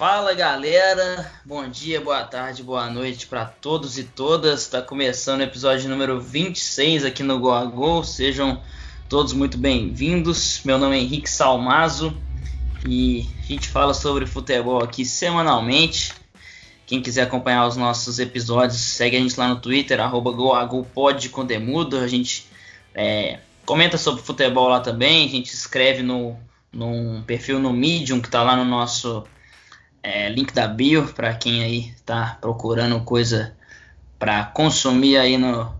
Fala galera, bom dia, boa tarde, boa noite para todos e todas. Está começando o episódio número 26 aqui no Go. Sejam todos muito bem-vindos. Meu nome é Henrique Salmazo e a gente fala sobre futebol aqui semanalmente. Quem quiser acompanhar os nossos episódios, segue a gente lá no Twitter, arroba GoAGoPod com Demudo. A gente é, comenta sobre futebol lá também, a gente escreve no, num perfil no Medium que está lá no nosso é, link da bio para quem aí está procurando coisa para consumir aí no,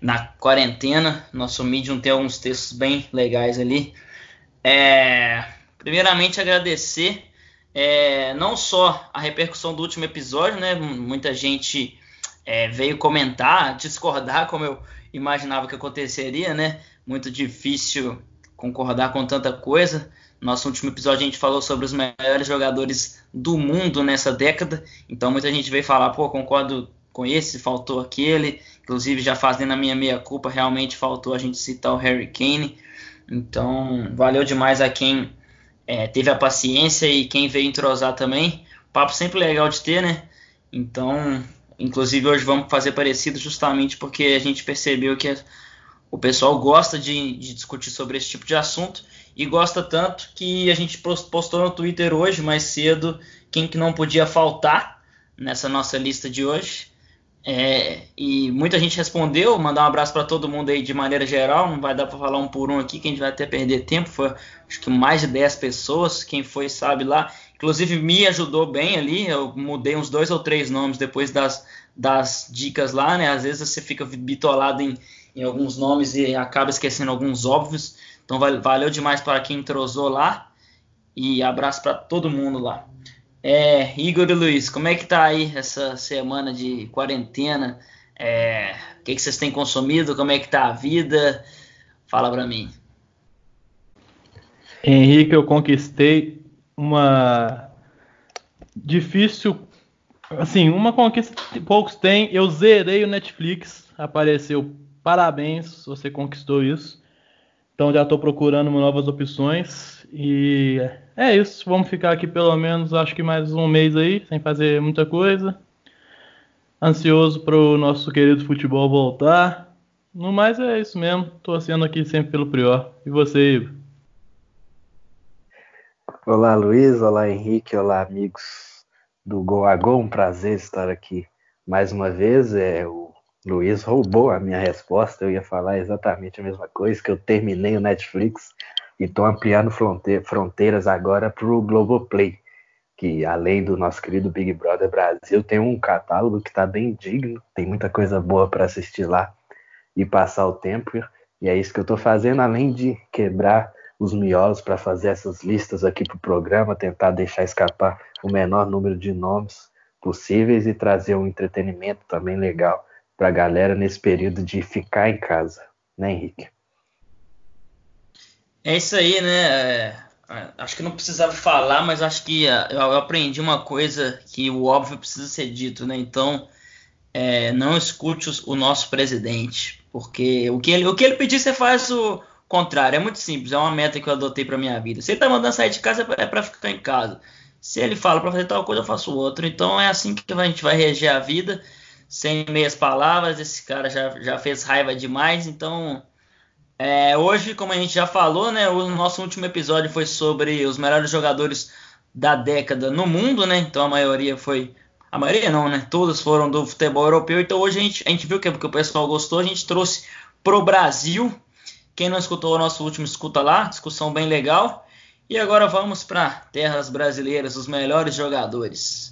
na quarentena. Nosso Medium tem alguns textos bem legais ali. É, primeiramente agradecer é, não só a repercussão do último episódio, né? Muita gente é, veio comentar, discordar como eu imaginava que aconteceria, né? Muito difícil concordar com tanta coisa. Nosso último episódio a gente falou sobre os melhores jogadores do mundo nessa década. Então muita gente veio falar, pô, concordo com esse, faltou aquele. Inclusive já fazendo a minha meia culpa, realmente faltou a gente citar o Harry Kane. Então valeu demais a quem é, teve a paciência e quem veio entrosar também. Papo sempre legal de ter, né? Então, inclusive hoje vamos fazer parecido justamente porque a gente percebeu que o pessoal gosta de, de discutir sobre esse tipo de assunto e gosta tanto que a gente postou no Twitter hoje, mais cedo, quem que não podia faltar nessa nossa lista de hoje. É, e muita gente respondeu, mandar um abraço para todo mundo aí de maneira geral, não vai dar para falar um por um aqui, que a gente vai até perder tempo, foi acho que mais de 10 pessoas, quem foi sabe lá, inclusive me ajudou bem ali, eu mudei uns dois ou três nomes depois das, das dicas lá, né, às vezes você fica bitolado em, em alguns nomes e acaba esquecendo alguns óbvios, então valeu demais para quem entrosou lá e abraço para todo mundo lá. É, Igor e Luiz, como é que tá aí essa semana de quarentena? É, o que, que vocês têm consumido? Como é que tá a vida? Fala para mim. Henrique, eu conquistei uma difícil, assim, uma conquista que poucos têm. Eu zerei o Netflix, apareceu. Parabéns, você conquistou isso. Então já estou procurando novas opções e é isso. Vamos ficar aqui pelo menos, acho que mais um mês aí, sem fazer muita coisa. Ansioso para o nosso querido futebol voltar. No mais é isso mesmo. Torcendo aqui sempre pelo Prior. E você, Ivo? Olá, Luiz. Olá, Henrique. Olá, amigos do Go a Go. Um prazer estar aqui mais uma vez. É o Luiz roubou a minha resposta, eu ia falar exatamente a mesma coisa, que eu terminei o Netflix e estou ampliando fronteiras agora para o Globoplay, que além do nosso querido Big Brother Brasil, tem um catálogo que está bem digno, tem muita coisa boa para assistir lá e passar o tempo, e é isso que eu estou fazendo, além de quebrar os miolos para fazer essas listas aqui para o programa, tentar deixar escapar o menor número de nomes possíveis e trazer um entretenimento também legal para a galera nesse período de ficar em casa, né, Henrique? É isso aí, né? É, é, acho que não precisava falar, mas acho que é, eu aprendi uma coisa que o óbvio precisa ser dito, né? Então, é, não escute o nosso presidente, porque o que ele, o que ele pedir, você faz o contrário. É muito simples, é uma meta que eu adotei para minha vida. Se ele tá mandando sair de casa, é para ficar em casa. Se ele fala para fazer tal coisa, eu faço outra. Então, é assim que a gente vai reger a vida sem meias palavras, esse cara já, já fez raiva demais, então é, hoje, como a gente já falou, né, o nosso último episódio foi sobre os melhores jogadores da década no mundo, né, então a maioria foi, a maioria não, né, todos foram do futebol europeu, então hoje a gente, a gente viu que, que o pessoal gostou, a gente trouxe pro Brasil, quem não escutou o nosso último, escuta lá, discussão bem legal, e agora vamos para terras brasileiras, os melhores jogadores.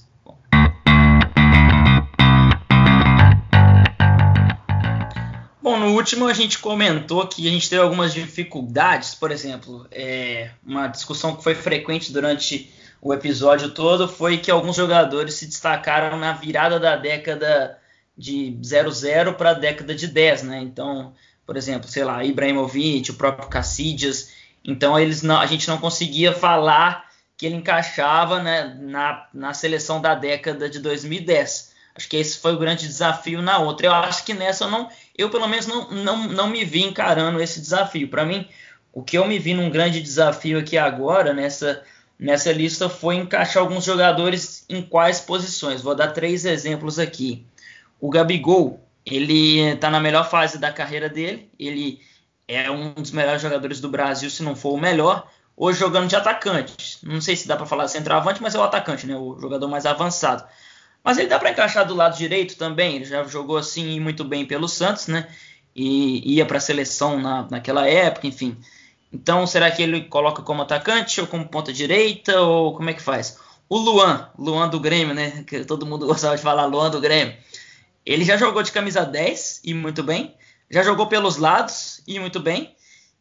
Bom, no último a gente comentou que a gente teve algumas dificuldades, por exemplo, é, uma discussão que foi frequente durante o episódio todo foi que alguns jogadores se destacaram na virada da década de 00 para a década de 10, né? Então, por exemplo, sei lá, Ibrahimovic, o próprio Cassidias, então eles não, a gente não conseguia falar que ele encaixava né, na, na seleção da década de 2010. Acho que esse foi o grande desafio na outra. Eu acho que nessa eu não, eu pelo menos não, não, não me vi encarando esse desafio. Para mim, o que eu me vi num grande desafio aqui agora, nessa nessa lista foi encaixar alguns jogadores em quais posições. Vou dar três exemplos aqui. O Gabigol, ele está na melhor fase da carreira dele, ele é um dos melhores jogadores do Brasil, se não for o melhor. Hoje jogando de atacante. Não sei se dá para falar centroavante, mas é o atacante, né? O jogador mais avançado. Mas ele dá para encaixar do lado direito também. Ele já jogou assim e muito bem pelo Santos, né? E ia para a seleção na, naquela época, enfim. Então, será que ele coloca como atacante ou como ponta direita ou como é que faz? O Luan, Luan do Grêmio, né? Que todo mundo gostava de falar Luan do Grêmio. Ele já jogou de camisa 10 e muito bem. Já jogou pelos lados e muito bem.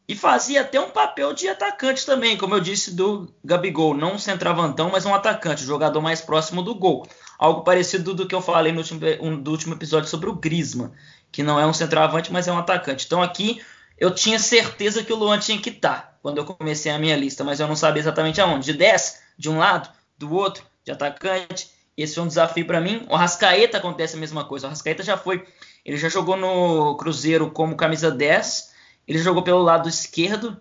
E fazia até um papel de atacante também, como eu disse do Gabigol, não um centroavantão, mas um atacante, jogador mais próximo do gol. Algo parecido do que eu falei no último, um, do último episódio sobre o Grisma, que não é um centroavante, mas é um atacante. Então aqui eu tinha certeza que o Luan tinha que estar tá, quando eu comecei a minha lista, mas eu não sabia exatamente aonde. De 10, de um lado, do outro, de atacante. Esse foi um desafio para mim. O Rascaeta acontece a mesma coisa. O Rascaeta já foi, ele já jogou no Cruzeiro como camisa 10 ele jogou pelo lado esquerdo.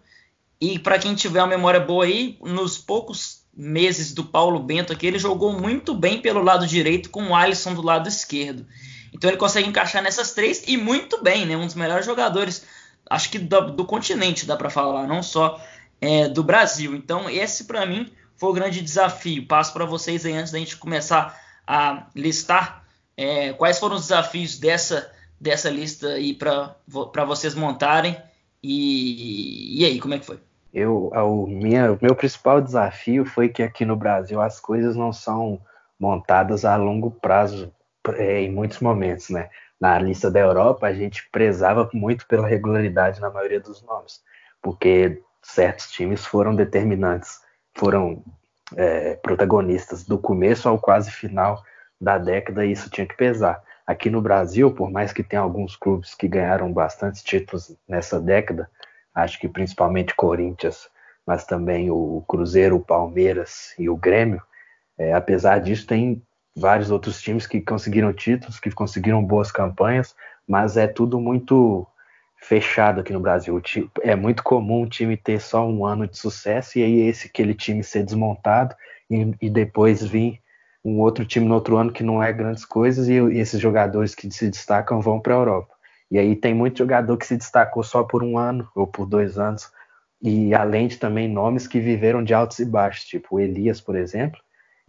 E para quem tiver uma memória boa aí, nos poucos meses do Paulo Bento aqui, ele jogou muito bem pelo lado direito com o Alisson do lado esquerdo. Então ele consegue encaixar nessas três e muito bem, né? Um dos melhores jogadores, acho que do, do continente, dá para falar, não só é, do Brasil. Então esse para mim foi o grande desafio. Passo para vocês aí antes da gente começar a listar é, quais foram os desafios dessa, dessa lista aí para vocês montarem e, e aí, como é que foi? Eu, o, minha, meu principal desafio foi que aqui no Brasil as coisas não são montadas a longo prazo é, em muitos momentos, né? Na lista da Europa a gente prezava muito pela regularidade na maioria dos nomes, porque certos times foram determinantes, foram é, protagonistas do começo ao quase final da década e isso tinha que pesar. Aqui no Brasil, por mais que tenha alguns clubes que ganharam bastante títulos nessa década, acho que principalmente Corinthians, mas também o Cruzeiro, o Palmeiras e o Grêmio, é, apesar disso, tem vários outros times que conseguiram títulos, que conseguiram boas campanhas, mas é tudo muito fechado aqui no Brasil. É muito comum o time ter só um ano de sucesso e aí esse aquele time ser desmontado e, e depois vir um outro time no outro ano que não é grandes coisas e, e esses jogadores que se destacam vão para a Europa. E aí tem muito jogador que se destacou só por um ano ou por dois anos e além de também nomes que viveram de altos e baixos, tipo o Elias, por exemplo,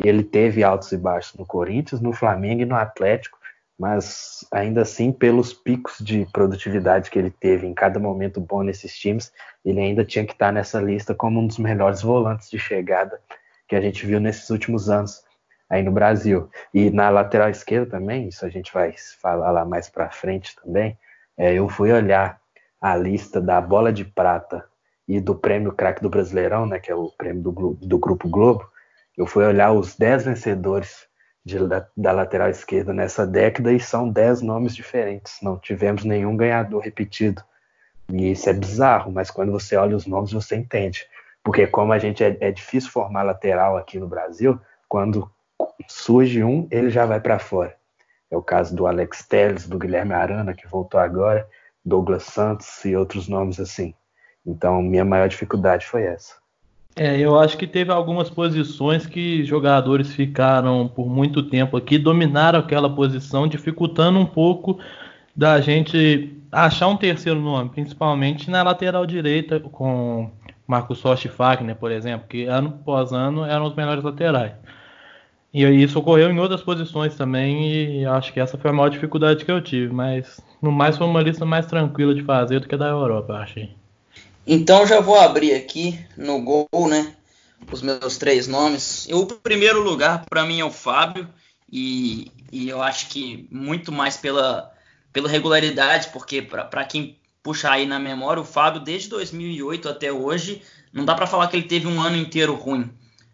ele teve altos e baixos no Corinthians, no Flamengo e no Atlético, mas ainda assim, pelos picos de produtividade que ele teve em cada momento bom nesses times, ele ainda tinha que estar nessa lista como um dos melhores volantes de chegada que a gente viu nesses últimos anos aí no Brasil. E na lateral esquerda também, isso a gente vai falar lá mais para frente também. É, eu fui olhar a lista da bola de prata e do prêmio craque do Brasileirão, né, que é o prêmio do, do Grupo Globo. Eu fui olhar os 10 vencedores de, da, da, lateral esquerda nessa década e são 10 nomes diferentes. Não tivemos nenhum ganhador repetido. E isso é bizarro, mas quando você olha os nomes você entende. Porque como a gente é, é difícil formar lateral aqui no Brasil, quando surge um, ele já vai para fora. É o caso do Alex Telles, do Guilherme Arana, que voltou agora, Douglas Santos e outros nomes assim. Então, minha maior dificuldade foi essa. É, eu acho que teve algumas posições que jogadores ficaram por muito tempo aqui, dominaram aquela posição, dificultando um pouco da gente achar um terceiro nome, principalmente na lateral direita, com Marcos Rocha e Fagner, por exemplo, que ano após ano eram os melhores laterais. E isso ocorreu em outras posições também, e acho que essa foi a maior dificuldade que eu tive, mas no mais foi uma lista mais tranquila de fazer do que a da Europa, achei. Então já vou abrir aqui no gol, né? Os meus três nomes. O primeiro lugar para mim é o Fábio, e, e, eu acho que muito mais pela, pela regularidade, porque para quem puxar aí na memória, o Fábio desde 2008 até hoje, não dá para falar que ele teve um ano inteiro ruim.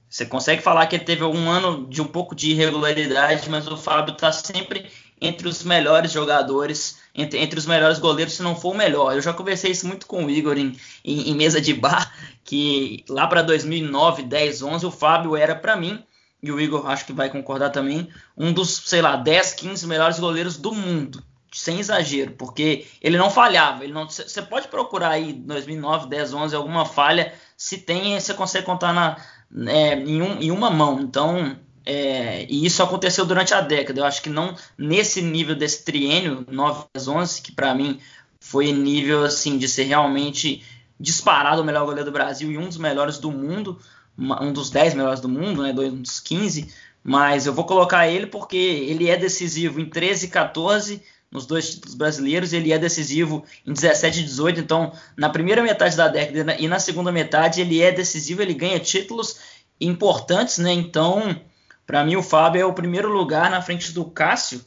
Você consegue falar que ele teve um ano de um pouco de irregularidade, mas o Fábio está sempre entre os melhores jogadores, entre, entre, os melhores goleiros, se não for o melhor. Eu já conversei isso muito com o Igor em, em, em mesa de bar, que lá para 2009, 10, 11, o Fábio era para mim, e o Igor acho que vai concordar também, um dos, sei lá, 10, 15 melhores goleiros do mundo. Sem exagero, porque ele não falhava. Ele não, você pode procurar aí 2009, 10, 11 alguma falha. Se tem, você consegue contar na, é, em, um, em, uma mão. Então, é, e isso aconteceu durante a década. Eu acho que não nesse nível desse triênio 9 11, que para mim foi nível assim de ser realmente disparado o melhor goleiro do Brasil e um dos melhores do mundo, um dos 10 melhores do mundo, né, um dos 15, mas eu vou colocar ele porque ele é decisivo em 13 e 14 nos dois títulos brasileiros, ele é decisivo em 17 e 18, então na primeira metade da década e na segunda metade ele é decisivo, ele ganha títulos importantes, né? Então, para mim o Fábio é o primeiro lugar na frente do Cássio,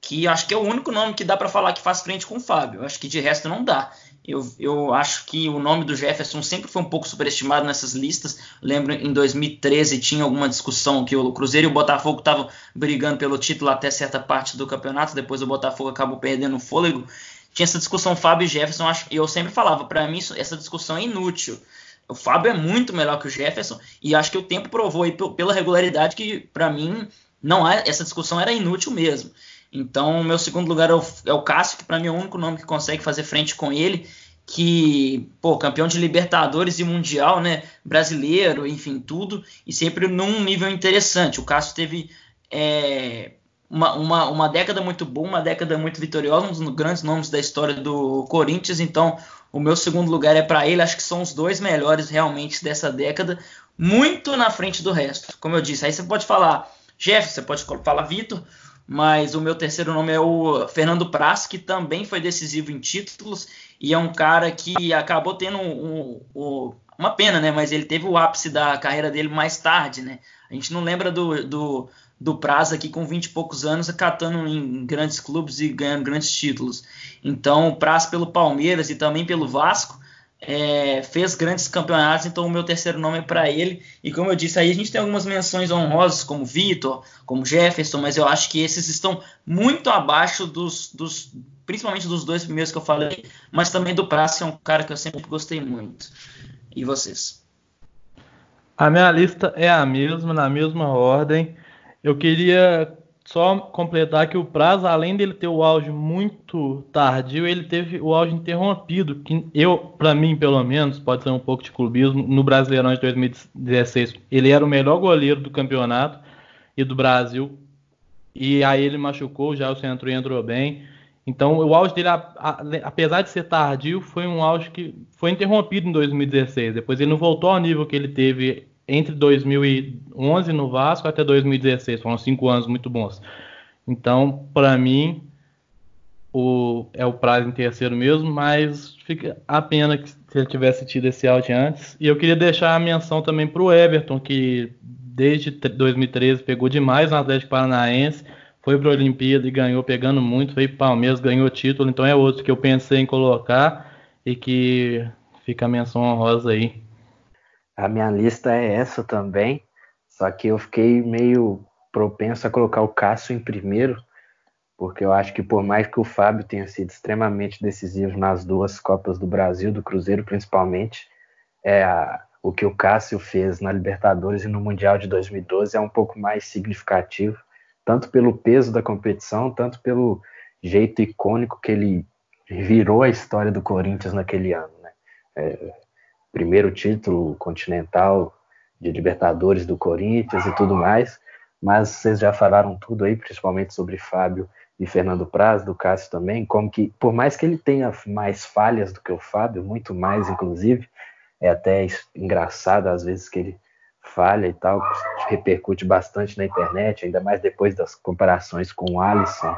que acho que é o único nome que dá para falar que faz frente com o Fábio. Acho que de resto não dá. Eu, eu acho que o nome do Jefferson sempre foi um pouco superestimado nessas listas. lembro em 2013 tinha alguma discussão que o Cruzeiro e o Botafogo estavam brigando pelo título até certa parte do campeonato, depois o Botafogo acabou perdendo o fôlego. Tinha essa discussão Fábio e Jefferson, e eu sempre falava, para mim essa discussão é inútil. O Fábio é muito melhor que o Jefferson e acho que o tempo provou aí pela regularidade que para mim não há, essa discussão era inútil mesmo. Então, meu segundo lugar é o, é o Cássio, que para mim é o único nome que consegue fazer frente com ele, que, pô, campeão de Libertadores e Mundial, né, brasileiro, enfim, tudo, e sempre num nível interessante. O Cássio teve é, uma, uma, uma década muito boa, uma década muito vitoriosa, um dos grandes nomes da história do Corinthians, então o meu segundo lugar é para ele, acho que são os dois melhores realmente dessa década, muito na frente do resto. Como eu disse, aí você pode falar Jeff, você pode falar Vitor, mas o meu terceiro nome é o Fernando Praz, que também foi decisivo em títulos e é um cara que acabou tendo um, um, uma pena, né? Mas ele teve o ápice da carreira dele mais tarde, né? A gente não lembra do, do, do Praz aqui com 20 e poucos anos, acatando em grandes clubes e ganhando grandes títulos. Então, o Praz pelo Palmeiras e também pelo Vasco é, fez grandes campeonatos, então o meu terceiro nome é para ele. E como eu disse, aí a gente tem algumas menções honrosas, como Vitor, como Jefferson, mas eu acho que esses estão muito abaixo dos, dos principalmente dos dois primeiros que eu falei, mas também do Praça, é um cara que eu sempre gostei muito. E vocês? A minha lista é a mesma, na mesma ordem. Eu queria só completar que o prazo, além dele ter o auge muito tardio, ele teve o auge interrompido, que eu, para mim, pelo menos, pode ser um pouco de clubismo, no Brasileirão de 2016, ele era o melhor goleiro do campeonato e do Brasil, e aí ele machucou, já o centro entrou bem. Então, o auge dele, apesar de ser tardio, foi um auge que foi interrompido em 2016. Depois ele não voltou ao nível que ele teve entre 2011 no Vasco até 2016. Foram cinco anos muito bons. Então, para mim, o, é o prazo em terceiro mesmo, mas fica a pena que se ele tivesse tido esse out antes. E eu queria deixar a menção também para o Everton, que desde 2013 pegou demais no Atlético Paranaense, foi para a Olimpíada e ganhou pegando muito, para Palmeiras, ganhou título, então é outro que eu pensei em colocar e que fica a menção honrosa aí. A minha lista é essa também, só que eu fiquei meio propenso a colocar o Cássio em primeiro, porque eu acho que por mais que o Fábio tenha sido extremamente decisivo nas duas Copas do Brasil, do Cruzeiro principalmente, é a, o que o Cássio fez na Libertadores e no Mundial de 2012 é um pouco mais significativo, tanto pelo peso da competição, tanto pelo jeito icônico que ele virou a história do Corinthians naquele ano. Né? É, primeiro título continental de Libertadores do Corinthians e tudo mais, mas vocês já falaram tudo aí, principalmente sobre Fábio e Fernando Praz, do Cássio também, como que, por mais que ele tenha mais falhas do que o Fábio, muito mais inclusive, é até engraçado às vezes que ele falha e tal, repercute bastante na internet, ainda mais depois das comparações com o Alisson,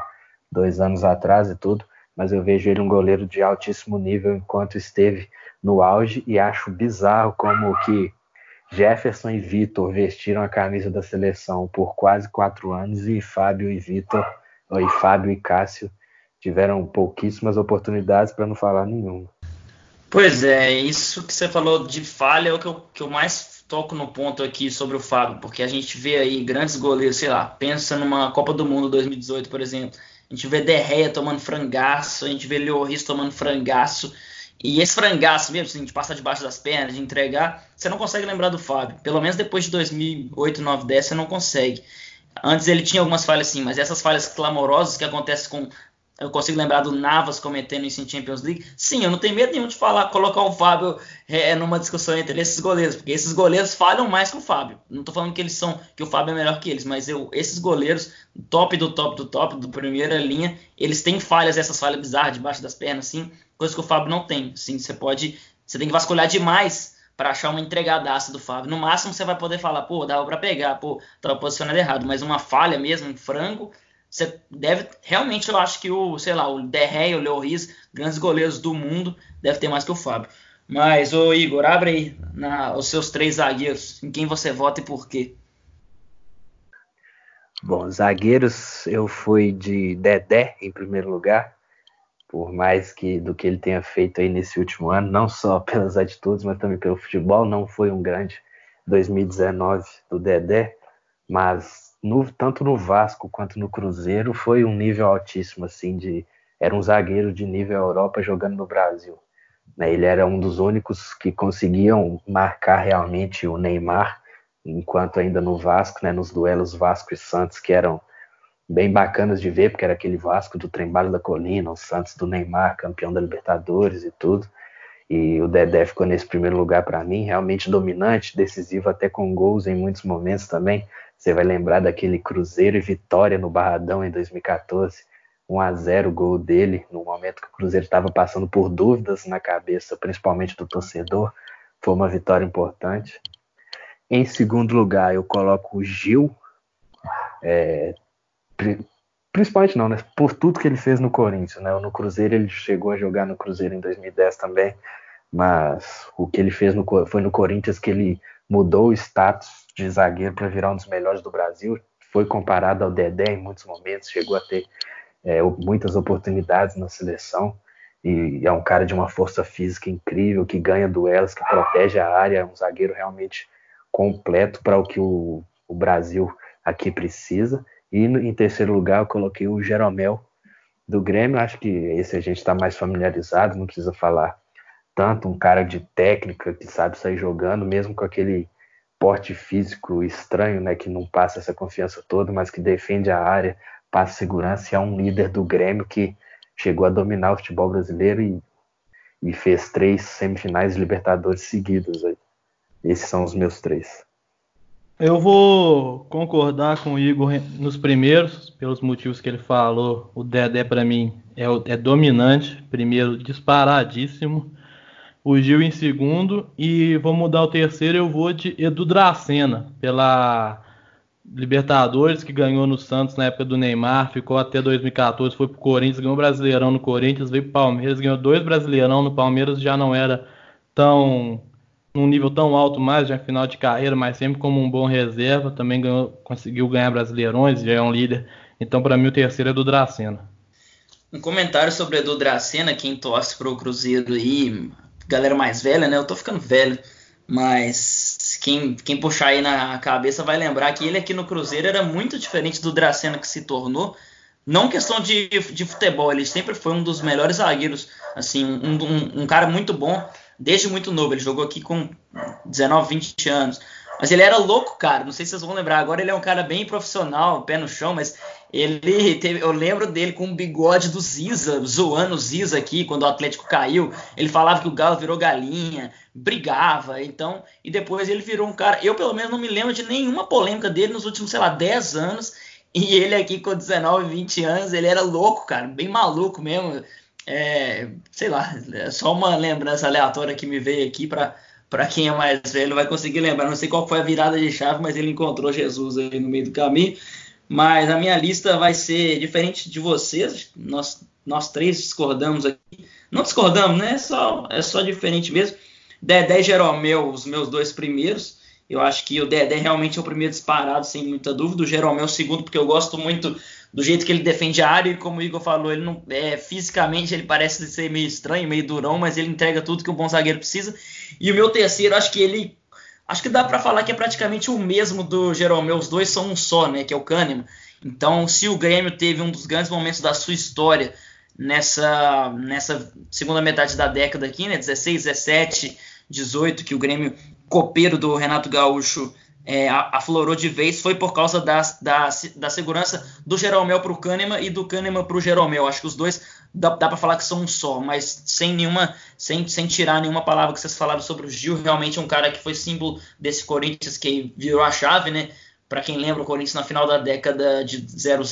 dois anos atrás e tudo, mas eu vejo ele um goleiro de altíssimo nível enquanto esteve no auge e acho bizarro como que Jefferson e Vitor vestiram a camisa da seleção por quase quatro anos e Fábio e Vitor, e Fábio e Cássio tiveram pouquíssimas oportunidades para não falar nenhuma. Pois é, isso que você falou de falha é o que eu, que eu mais toco no ponto aqui sobre o Fábio, porque a gente vê aí grandes goleiros, sei lá, pensa numa Copa do Mundo 2018, por exemplo, a gente vê Derreia tomando frangaço, a gente vê Lloris tomando frangaço, e esse frangaço mesmo, assim, de passar debaixo das pernas, de entregar, você não consegue lembrar do Fábio. Pelo menos depois de 2008, 2009, 10, você não consegue. Antes ele tinha algumas falhas sim, mas essas falhas clamorosas que acontecem com eu consigo lembrar do Navas cometendo isso em Champions League. Sim, eu não tenho medo nenhum de falar, colocar o Fábio é, numa discussão entre esses goleiros, porque esses goleiros falham mais que o Fábio. Não estou falando que eles são, que o Fábio é melhor que eles, mas eu, esses goleiros, top do top do top, do primeira linha, eles têm falhas, essas falhas bizarras debaixo das pernas, sim, coisa que o Fábio não tem. Sim, você pode, você tem que vasculhar demais para achar uma entregadaça do Fábio. No máximo você vai poder falar, pô, dava para pegar, pô, tava posicionado errado, mas uma falha mesmo, um frango, você deve. Realmente, eu acho que o, sei lá, o Derrey, o Lloris, grandes goleiros do mundo, deve ter mais que o Fábio. Mas, ô Igor, abre aí na, os seus três zagueiros. Em quem você vota e por quê? Bom, zagueiros, eu fui de Dedé em primeiro lugar, por mais que do que ele tenha feito aí nesse último ano, não só pelas atitudes, mas também pelo futebol, não foi um grande 2019 do Dedé, mas no, tanto no Vasco quanto no Cruzeiro foi um nível altíssimo, assim, de era um zagueiro de nível Europa jogando no Brasil. Né? Ele era um dos únicos que conseguiam marcar realmente o Neymar, enquanto ainda no Vasco, né, nos duelos Vasco e Santos, que eram bem bacanas de ver, porque era aquele Vasco do Trembalo da Colina, o Santos do Neymar, campeão da Libertadores e tudo. E o Dedé ficou nesse primeiro lugar para mim, realmente dominante, decisivo até com gols em muitos momentos também. Você vai lembrar daquele Cruzeiro e Vitória no Barradão em 2014, 1 a 0 o gol dele, no momento que o Cruzeiro estava passando por dúvidas na cabeça, principalmente do torcedor. Foi uma vitória importante. Em segundo lugar, eu coloco o Gil, é, principalmente não, né? Por tudo que ele fez no Corinthians, né? No Cruzeiro ele chegou a jogar no Cruzeiro em 2010 também, mas o que ele fez no, foi no Corinthians que ele mudou o status de zagueiro para virar um dos melhores do Brasil. Foi comparado ao Dedé em muitos momentos, chegou a ter é, muitas oportunidades na seleção. E é um cara de uma força física incrível, que ganha duelos, que protege a área, é um zagueiro realmente completo para o que o, o Brasil aqui precisa. E em terceiro lugar, eu coloquei o Jeromel do Grêmio. Acho que esse a gente está mais familiarizado, não precisa falar tanto. Um cara de técnica que sabe sair jogando, mesmo com aquele porte físico estranho, né, que não passa essa confiança toda, mas que defende a área, passa segurança e é um líder do Grêmio que chegou a dominar o futebol brasileiro e, e fez três semifinais Libertadores seguidas. Aí. Esses são os meus três. Eu vou concordar com o Igor nos primeiros, pelos motivos que ele falou. O Dedé, para mim, é, é dominante. Primeiro, disparadíssimo o Gil em segundo e vou mudar o terceiro, eu vou de Edu Dracena, pela Libertadores, que ganhou no Santos na época do Neymar, ficou até 2014, foi pro Corinthians, ganhou o Brasileirão no Corinthians, veio pro Palmeiras, ganhou dois Brasileirão no Palmeiras, já não era tão num nível tão alto mais, já final de carreira, mas sempre como um bom reserva, também ganhou, conseguiu ganhar Brasileirões, já é um líder. Então, para mim, o terceiro é do Dracena. Um comentário sobre Edu Dracena, quem torce para o Cruzeiro aí, galera mais velha, né? Eu tô ficando velho, mas quem, quem puxar aí na cabeça vai lembrar que ele aqui no Cruzeiro era muito diferente do Dracena que se tornou. Não questão de, de futebol, ele sempre foi um dos melhores zagueiros, assim, um, um, um cara muito bom desde muito novo. Ele jogou aqui com 19, 20 anos. Mas ele era louco, cara. Não sei se vocês vão lembrar. Agora ele é um cara bem profissional, pé no chão, mas ele teve, eu lembro dele com o bigode do Ziza, zoando o Ziza aqui quando o Atlético caiu. Ele falava que o Galo virou galinha, brigava, então, e depois ele virou um cara. Eu, pelo menos, não me lembro de nenhuma polêmica dele nos últimos, sei lá, 10 anos. E ele aqui com 19, 20 anos, ele era louco, cara, bem maluco mesmo. É, sei lá, é só uma lembrança aleatória que me veio aqui para para quem é mais velho vai conseguir lembrar. Não sei qual foi a virada de chave, mas ele encontrou Jesus aí no meio do caminho. Mas a minha lista vai ser diferente de vocês. Nós, nós três discordamos aqui. Não discordamos, né? É só, é só diferente mesmo. Dedé e Jeromel, os meus dois primeiros. Eu acho que o Dedé realmente é o primeiro disparado, sem muita dúvida. O Jeromel o segundo, porque eu gosto muito do jeito que ele defende a área. E como o Igor falou, ele não é, fisicamente ele parece ser meio estranho, meio durão, mas ele entrega tudo que um bom zagueiro precisa. E o meu terceiro, acho que ele Acho que dá para falar que é praticamente o mesmo do Jeromel. Os dois são um só, né? Que é o Kahneman. Então, se o Grêmio teve um dos grandes momentos da sua história nessa, nessa segunda metade da década aqui, né? 16, 17, 18, que o Grêmio copeiro do Renato Gaúcho é, aflorou de vez foi por causa da, da, da segurança do Jeromel para o Kahneman e do Kahneman para o Jeromel. Acho que os dois dá, dá para falar que são um só, mas sem nenhuma, sem, sem tirar nenhuma palavra que vocês falaram sobre o Gil, realmente é um cara que foi símbolo desse Corinthians que virou a chave, né? Para quem lembra, o Corinthians na final da década de 00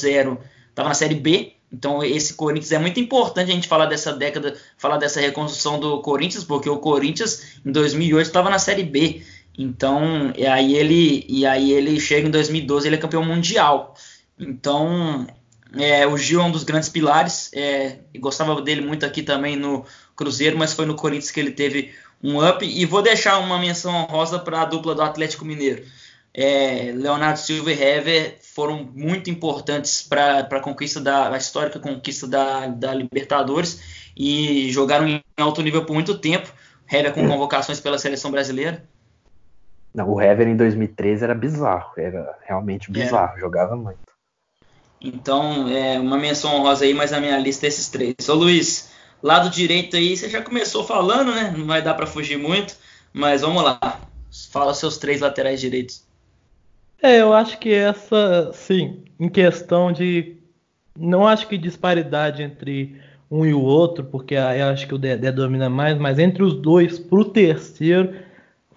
estava na Série B, então esse Corinthians é muito importante a gente falar dessa década, falar dessa reconstrução do Corinthians, porque o Corinthians em 2008 estava na Série B. Então, e aí ele e aí ele chega em 2012, ele é campeão mundial. Então, é, o Gil é um dos grandes pilares. É, gostava dele muito aqui também no Cruzeiro, mas foi no Corinthians que ele teve um up. E vou deixar uma menção honrosa para a dupla do Atlético Mineiro. É, Leonardo Silva e Hever foram muito importantes para a conquista da a histórica conquista da, da Libertadores e jogaram em alto nível por muito tempo. Hever com convocações pela seleção brasileira. Não, o Hever em 2013 era bizarro, era realmente bizarro, é. jogava muito. Então, é uma menção honrosa aí, mas a minha lista é esses três. Ô Luiz, lado direito aí, você já começou falando, né? Não vai dar para fugir muito, mas vamos lá. Fala seus três laterais direitos. É, eu acho que essa, sim, em questão de. Não acho que disparidade entre um e o outro, porque eu acho que o Dedé domina mais, mas entre os dois, pro terceiro,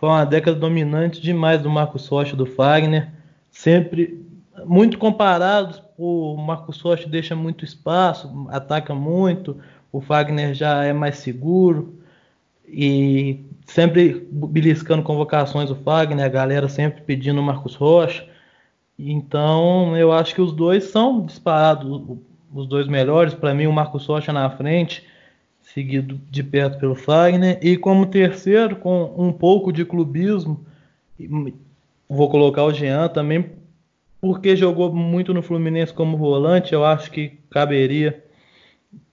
foi uma década dominante demais do Marcos Rocha do Fagner. Sempre muito comparados, o Marcos Rocha deixa muito espaço, ataca muito, o Fagner já é mais seguro e sempre beliscando convocações o Fagner, a galera sempre pedindo o Marcos Rocha. Então, eu acho que os dois são disparados os dois melhores. Para mim, o Marcos Rocha na frente, seguido de perto pelo Fagner. E como terceiro, com um pouco de clubismo, vou colocar o Jean também, porque jogou muito no Fluminense como volante. Eu acho que caberia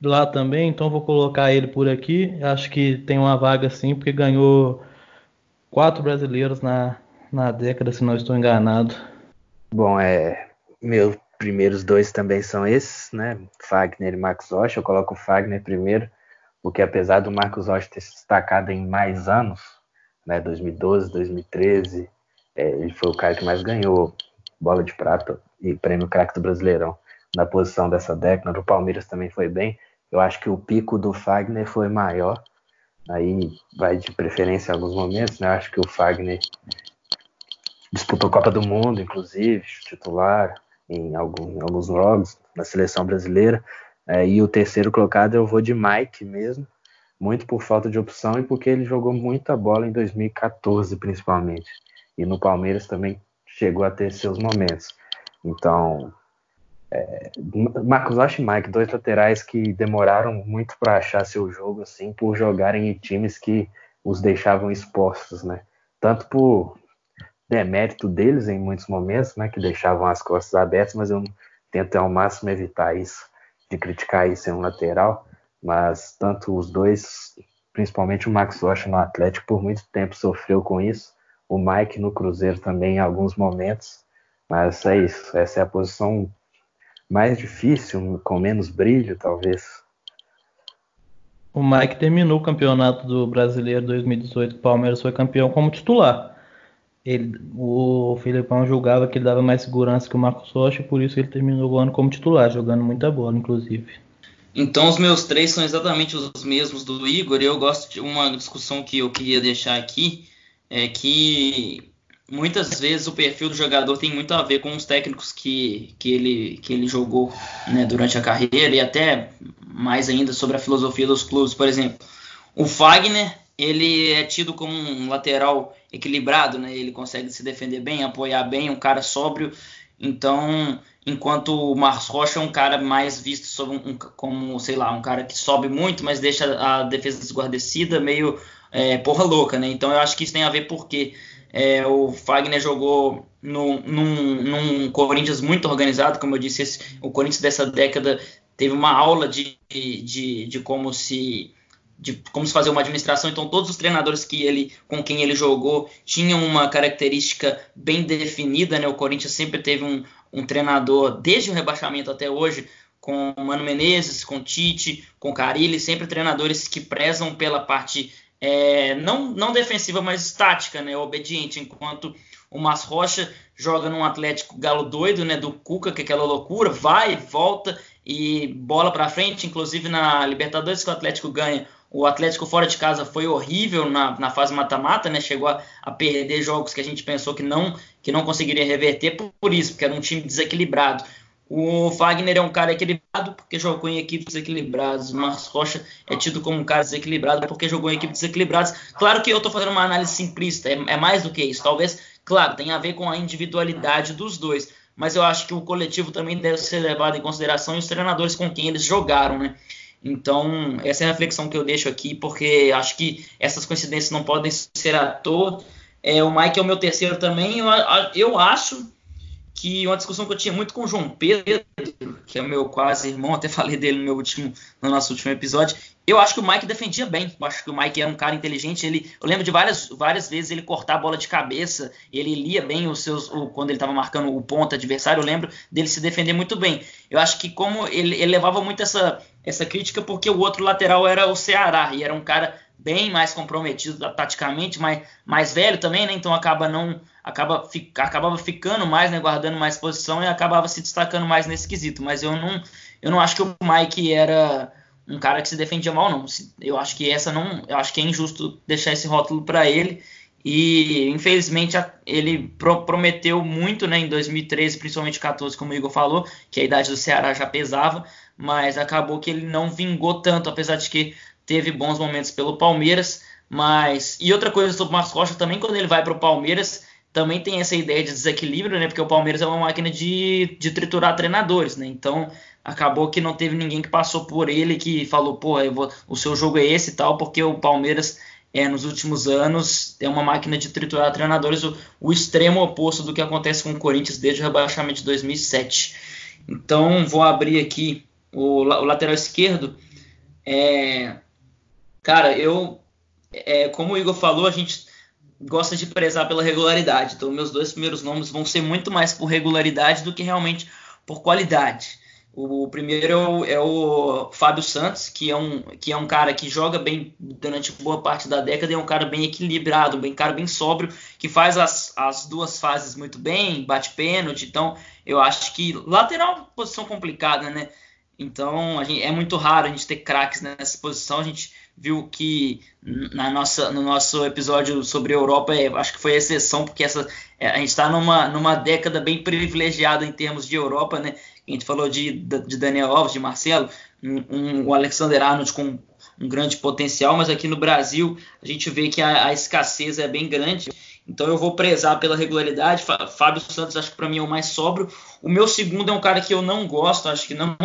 lá também, então vou colocar ele por aqui. Acho que tem uma vaga sim, porque ganhou quatro brasileiros na, na década, se não estou enganado. Bom, é meus primeiros dois também são esses, né? Fagner e Marcos Rocha. Eu coloco o Fagner primeiro, porque apesar do Marcos Rocha ter se destacado em mais anos, né? 2012, 2013, é, ele foi o cara que mais ganhou bola de prata e prêmio craque do Brasileirão na posição dessa década. O Palmeiras também foi bem. Eu acho que o pico do Fagner foi maior. Aí vai de preferência em alguns momentos, né? Eu acho que o Fagner disputou Copa do Mundo, inclusive, titular em, algum, em alguns jogos na seleção brasileira. É, e o terceiro colocado eu vou de Mike mesmo, muito por falta de opção e porque ele jogou muita bola em 2014, principalmente. E no Palmeiras também chegou a ter seus momentos. Então, é, Marcos Rocha e Mike, dois laterais que demoraram muito para achar seu jogo, assim, por jogarem em times que os deixavam expostos, né? Tanto por demérito deles em muitos momentos, né? Que deixavam as costas abertas, mas eu tento ao máximo evitar isso, de criticar isso em um lateral. Mas tanto os dois, principalmente o Max Rocha no Atlético, por muito tempo sofreu com isso. O Mike no Cruzeiro também em alguns momentos. Mas é isso, essa é a posição mais difícil, com menos brilho, talvez. O Mike terminou o campeonato do Brasileiro 2018, o Palmeiras foi campeão como titular. Ele, o Filipão julgava que ele dava mais segurança que o Marcos Rocha, por isso ele terminou o ano como titular, jogando muita bola, inclusive. Então os meus três são exatamente os mesmos do Igor. E eu gosto de uma discussão que eu queria deixar aqui, é que muitas vezes o perfil do jogador tem muito a ver com os técnicos que, que, ele, que ele jogou né, durante a carreira e até mais ainda sobre a filosofia dos clubes. Por exemplo, o Fagner ele é tido como um lateral equilibrado, né? ele consegue se defender bem, apoiar bem, um cara sóbrio. Então, enquanto o Marcos Rocha é um cara mais visto um, como, sei lá, um cara que sobe muito, mas deixa a defesa desguarnecida, meio é, porra louca, né? Então eu acho que isso tem a ver porque é, o Fagner jogou no, num, num, Corinthians muito organizado, como eu disse, esse, o Corinthians dessa década teve uma aula de, de, de como se de como se fazer uma administração. Então, todos os treinadores que ele, com quem ele jogou tinham uma característica bem definida. Né? O Corinthians sempre teve um, um treinador, desde o rebaixamento até hoje, com Mano Menezes, com Tite, com Carilli, sempre treinadores que prezam pela parte é, não, não defensiva, mas estática, né, obediente, enquanto O Mas Rocha joga num Atlético galo doido, né, do Cuca, que é aquela loucura, vai, volta e bola para frente, inclusive na Libertadores que o Atlético ganha, o Atlético fora de casa foi horrível na, na fase mata-mata, né? Chegou a, a, perder jogos que a gente pensou que não que não conseguiria reverter por, por, isso, porque era um time desequilibrado. O Fagner é um cara equilibrado porque jogou em equipes desequilibradas. O Marcos Rocha é tido como um cara desequilibrado porque jogou em equipes desequilibradas. Claro que eu estou fazendo uma análise simplista, é, é mais do que isso. Talvez, claro, tem a ver com a individualidade dos dois mas eu acho que o coletivo também deve ser levado em consideração e os treinadores com quem eles jogaram, né? Então, essa é a reflexão que eu deixo aqui, porque acho que essas coincidências não podem ser à toa. É, o Mike é o meu terceiro também. Eu, eu acho que uma discussão que eu tinha muito com o João Pedro, que é o meu quase irmão, até falei dele no meu último, no nosso último episódio. Eu acho que o Mike defendia bem. Eu acho que o Mike era um cara inteligente. Ele, eu lembro de várias, várias vezes ele cortar a bola de cabeça. Ele lia bem os seus, o, quando ele estava marcando o ponto adversário. Eu lembro dele se defender muito bem. Eu acho que como ele, ele levava muito essa, essa crítica porque o outro lateral era o Ceará e era um cara bem mais comprometido taticamente, mais, mais velho também, né? Então acaba não acaba acabava ficando mais, né, guardando mais posição e acabava se destacando mais nesse quesito. Mas eu não eu não acho que o Mike era um cara que se defendia mal não. Eu acho que essa não, eu acho que é injusto deixar esse rótulo para ele. E infelizmente ele prometeu muito né, em 2013, principalmente 14, como o Igor falou, que a idade do Ceará já pesava, mas acabou que ele não vingou tanto, apesar de que teve bons momentos pelo Palmeiras. Mas e outra coisa sobre o Marcos Rocha também quando ele vai para o Palmeiras também tem essa ideia de desequilíbrio, né? Porque o Palmeiras é uma máquina de, de triturar treinadores, né? Então acabou que não teve ninguém que passou por ele que falou, pô, o seu jogo é esse e tal, porque o Palmeiras é, nos últimos anos é uma máquina de triturar treinadores, o, o extremo oposto do que acontece com o Corinthians desde o rebaixamento de 2007. Então vou abrir aqui o, o lateral esquerdo. É, Cara, eu, é, como o Igor falou, a gente gosta de prezar pela regularidade. Então, meus dois primeiros nomes vão ser muito mais por regularidade do que realmente por qualidade. O primeiro é o, é o, Fábio Santos, que é, um, que é um cara que joga bem durante boa parte da década e é um cara bem equilibrado, bem cara bem sóbrio, que faz as, as duas fases muito bem, bate pênalti. Então, eu acho que lateral é uma posição complicada, né? Então, gente, é muito raro a gente ter craques nessa posição. A gente viu que na nossa, no nosso episódio sobre a Europa, é, acho que foi exceção, porque essa, é, a gente está numa, numa década bem privilegiada em termos de Europa, né? A gente falou de, de Daniel Alves, de Marcelo, um, um, o Alexander Arnold com um grande potencial, mas aqui no Brasil a gente vê que a, a escassez é bem grande. Então eu vou prezar pela regularidade. Fábio Santos acho que para mim é o mais sóbrio. O meu segundo é um cara que eu não gosto, acho que não,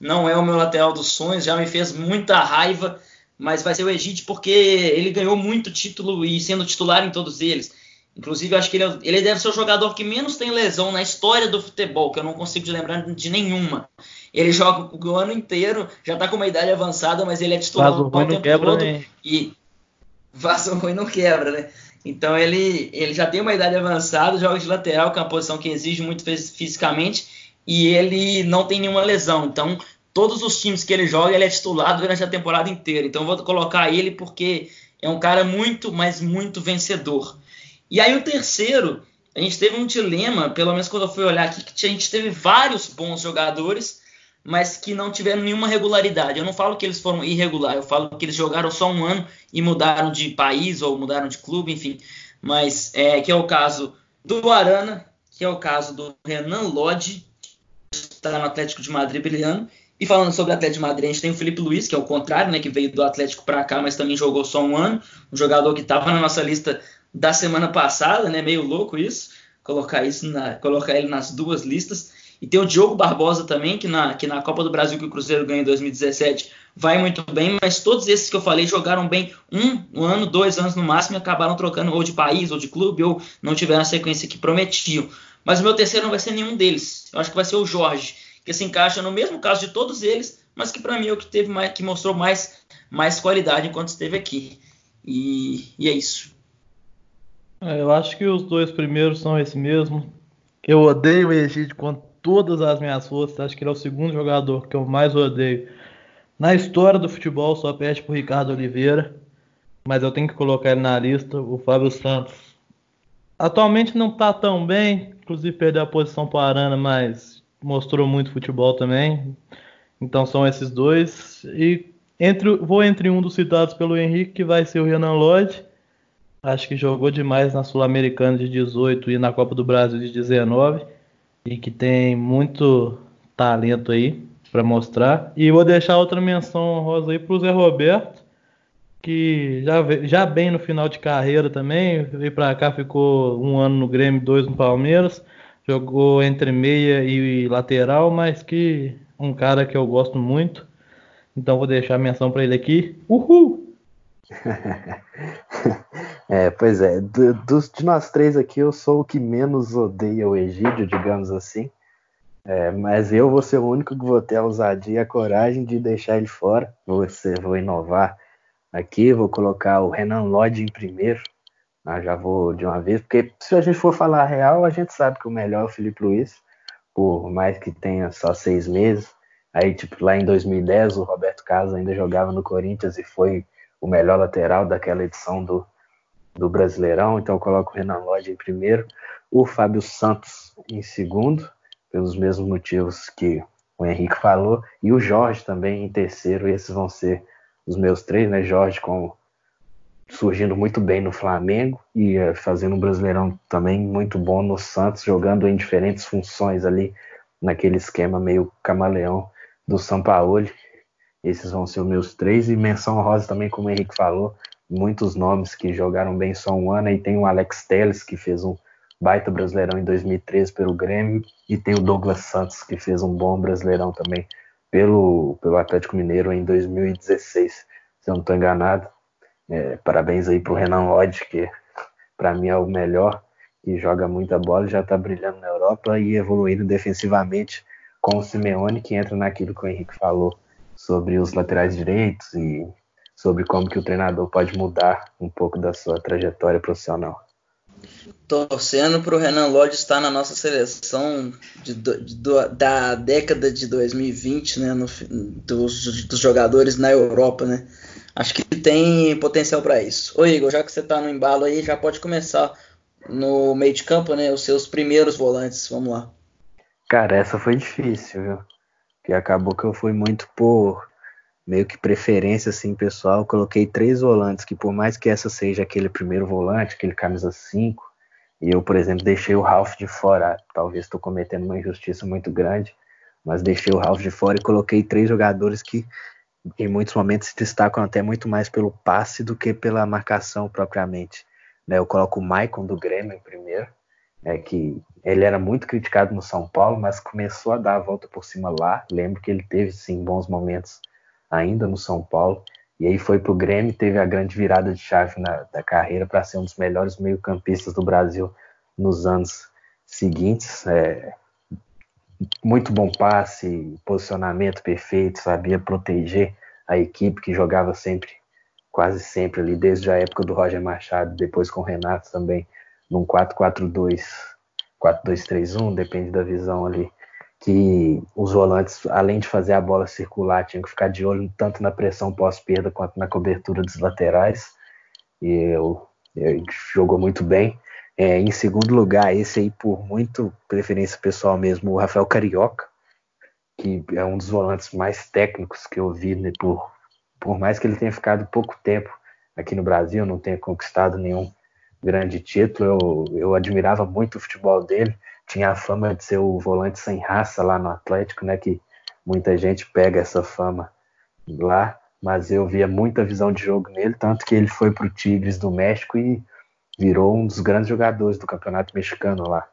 não é o meu lateral dos sonhos, já me fez muita raiva mas vai ser o Egite porque ele ganhou muito título e sendo titular em todos eles. Inclusive, acho que ele, é ele deve ser o jogador que menos tem lesão na história do futebol, que eu não consigo te lembrar de nenhuma. Ele joga o ano inteiro, já está com uma idade avançada, mas ele é titular o tempo quebra, todo. Né? E vaso ruim não quebra, né? Então ele, ele já tem uma idade avançada, joga de lateral, que é uma posição que exige muito fisicamente, e ele não tem nenhuma lesão. Então todos os times que ele joga, ele é titular durante a temporada inteira. Então eu vou colocar ele porque é um cara muito, mas muito vencedor. E aí o terceiro, a gente teve um dilema, pelo menos quando eu fui olhar aqui, que a gente teve vários bons jogadores, mas que não tiveram nenhuma regularidade. Eu não falo que eles foram irregulares, eu falo que eles jogaram só um ano e mudaram de país ou mudaram de clube, enfim. Mas é, que é o caso do Arana, que é o caso do Renan Lodge, que está no Atlético de Madrid brilhando, e falando sobre o Atlético de Madrid, a gente tem o Felipe Luiz, que é o contrário, né, que veio do Atlético para cá, mas também jogou só um ano, um jogador que estava na nossa lista da semana passada, né, meio louco isso, colocar isso na, colocar ele nas duas listas. E tem o Diogo Barbosa também, que na, que na Copa do Brasil que o Cruzeiro ganhou em 2017 vai muito bem, mas todos esses que eu falei jogaram bem um, um ano, dois anos no máximo e acabaram trocando ou de país ou de clube ou não tiveram a sequência que prometiam. Mas o meu terceiro não vai ser nenhum deles. Eu acho que vai ser o Jorge que se encaixa no mesmo caso de todos eles, mas que para mim é o que teve mais, que mostrou mais, mais qualidade enquanto esteve aqui. E, e é isso. É, eu acho que os dois primeiros são esse mesmo. Eu odeio o Egídio com todas as minhas forças. Acho que ele é o segundo jogador que eu mais odeio na história do futebol. Só perde pro Ricardo Oliveira. Mas eu tenho que colocar ele na lista. O Fábio Santos atualmente não tá tão bem, inclusive perdeu a posição para Arana, mas mostrou muito futebol também. Então são esses dois. E entre, vou entre um dos citados pelo Henrique, que vai ser o Renan Lodge. Acho que jogou demais na Sul-Americana de 18 e na Copa do Brasil de 19. E que tem muito talento aí para mostrar. E vou deixar outra menção rosa aí para o Zé Roberto, que já, já bem no final de carreira também. Veio para cá, ficou um ano no Grêmio, dois no Palmeiras. Jogou entre meia e lateral, mas que um cara que eu gosto muito. Então vou deixar a menção para ele aqui. Uhul! é, pois é, do, dos, de nós três aqui, eu sou o que menos odeia o Egídio, digamos assim. É, mas eu vou ser o único que vou ter a ousadia e a coragem de deixar ele fora. Vou, vou inovar aqui, vou colocar o Renan Lodge em primeiro. Ah, já vou de uma vez, porque se a gente for falar real, a gente sabe que o melhor é o Felipe Luiz, por mais que tenha só seis meses. Aí, tipo, lá em 2010, o Roberto Carlos ainda jogava no Corinthians e foi o melhor lateral daquela edição do, do Brasileirão. Então, eu coloco o Renan Lodge em primeiro, o Fábio Santos em segundo, pelos mesmos motivos que o Henrique falou, e o Jorge também em terceiro. Esses vão ser os meus três, né? Jorge com surgindo muito bem no Flamengo e uh, fazendo um Brasileirão também muito bom no Santos, jogando em diferentes funções ali naquele esquema meio camaleão do São Paulo. Esses vão ser os meus três. E menção rosa também, como o Henrique falou, muitos nomes que jogaram bem só um ano. E tem o Alex Telles que fez um baita Brasileirão em 2013 pelo Grêmio. E tem o Douglas Santos que fez um bom Brasileirão também pelo, pelo Atlético Mineiro em 2016, se eu não estou enganado. É, parabéns aí pro Renan Lodge, que para mim é o melhor, que joga muita bola, já está brilhando na Europa e evoluindo defensivamente com o Simeone, que entra naquilo que o Henrique falou sobre os laterais direitos e sobre como que o treinador pode mudar um pouco da sua trajetória profissional. Torcendo para o Renan Lodge estar na nossa seleção de, de, da década de 2020, né, no, dos, dos jogadores na Europa, né? acho que tem potencial para isso. Ô Igor, já que você está no embalo aí, já pode começar no meio de campo, né? Os seus primeiros volantes, vamos lá. Cara, essa foi difícil, viu? Que acabou que eu fui muito por meio que preferência assim, pessoal. Eu coloquei três volantes que por mais que essa seja aquele primeiro volante, aquele camisa 5, e eu, por exemplo, deixei o Ralph de fora, talvez estou cometendo uma injustiça muito grande, mas deixei o Ralph de fora e coloquei três jogadores que em muitos momentos se destacam até muito mais pelo passe do que pela marcação propriamente. Né? Eu coloco o Maicon do Grêmio em primeiro, é que ele era muito criticado no São Paulo, mas começou a dar a volta por cima lá. Lembro que ele teve sim bons momentos ainda no São Paulo. E aí foi pro Grêmio, teve a grande virada de chave na, da carreira para ser um dos melhores meio-campistas do Brasil nos anos seguintes. É, muito bom passe, posicionamento perfeito, sabia proteger a equipe que jogava sempre, quase sempre ali, desde a época do Roger Machado, depois com o Renato também, num 4-4-2, 4-2-3-1, depende da visão ali, que os volantes, além de fazer a bola circular, tinham que ficar de olho tanto na pressão pós-perda quanto na cobertura dos laterais, e eu, eu jogou muito bem. É, em segundo lugar, esse aí, por muito preferência pessoal mesmo, o Rafael Carioca, que é um dos volantes mais técnicos que eu vi, né, por, por mais que ele tenha ficado pouco tempo aqui no Brasil, não tenha conquistado nenhum grande título, eu, eu admirava muito o futebol dele, tinha a fama de ser o volante sem raça lá no Atlético, né, que muita gente pega essa fama lá, mas eu via muita visão de jogo nele, tanto que ele foi para o Tigres do México e virou um dos grandes jogadores do campeonato mexicano lá.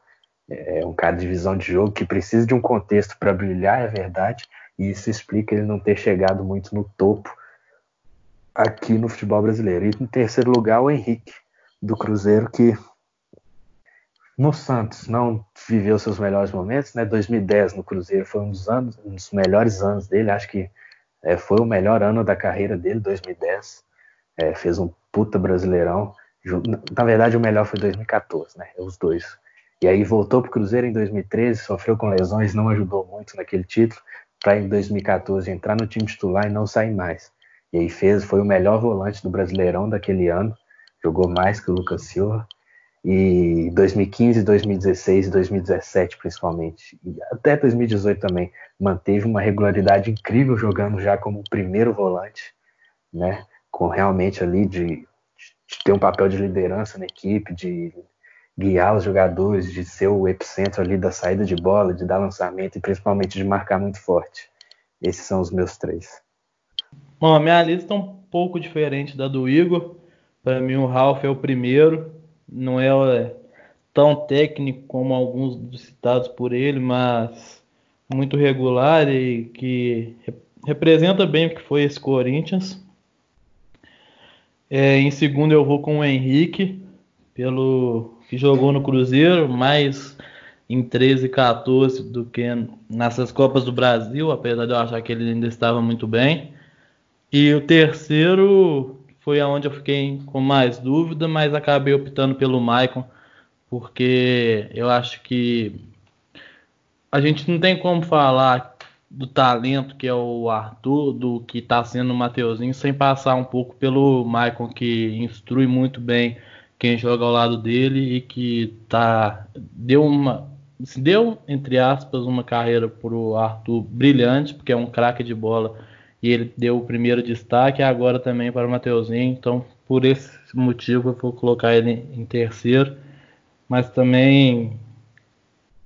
É um cara de visão de jogo que precisa de um contexto para brilhar, é verdade, e isso explica ele não ter chegado muito no topo aqui no futebol brasileiro. E em terceiro lugar, o Henrique, do Cruzeiro, que no Santos não viveu seus melhores momentos, né? 2010 no Cruzeiro foi um dos anos, um dos melhores anos dele, acho que é, foi o melhor ano da carreira dele, 2010. É, fez um puta brasileirão. Na verdade, o melhor foi 2014, né? Os dois. E aí voltou para o Cruzeiro em 2013, sofreu com lesões, não ajudou muito naquele título, para em 2014 entrar no time titular e não sair mais. E aí fez, foi o melhor volante do Brasileirão daquele ano, jogou mais que o Lucas Silva. E 2015, 2016 e 2017 principalmente, e até 2018 também, manteve uma regularidade incrível jogando já como primeiro volante, né? Com realmente ali de, de ter um papel de liderança na equipe, de guiar os jogadores, de ser o epicentro ali da saída de bola, de dar lançamento e principalmente de marcar muito forte. Esses são os meus três. Bom, a minha lista é um pouco diferente da do Igor. Para mim, o Ralph é o primeiro. Não é tão técnico como alguns dos citados por ele, mas muito regular e que representa bem o que foi esse Corinthians. É, em segundo, eu vou com o Henrique, pelo que jogou no Cruzeiro, mais em 13 e 14 do que nessas Copas do Brasil, apesar de eu achar que ele ainda estava muito bem. E o terceiro foi aonde eu fiquei com mais dúvida, mas acabei optando pelo Maicon, porque eu acho que a gente não tem como falar do talento que é o Arthur, do que está sendo o Mateuzinho, sem passar um pouco pelo Maicon, que instrui muito bem quem joga ao lado dele e que tá deu uma deu entre aspas uma carreira para o Arthur brilhante, porque é um craque de bola e ele deu o primeiro destaque, agora também para o Mateuzinho. Então, por esse motivo, eu vou colocar ele em terceiro. Mas também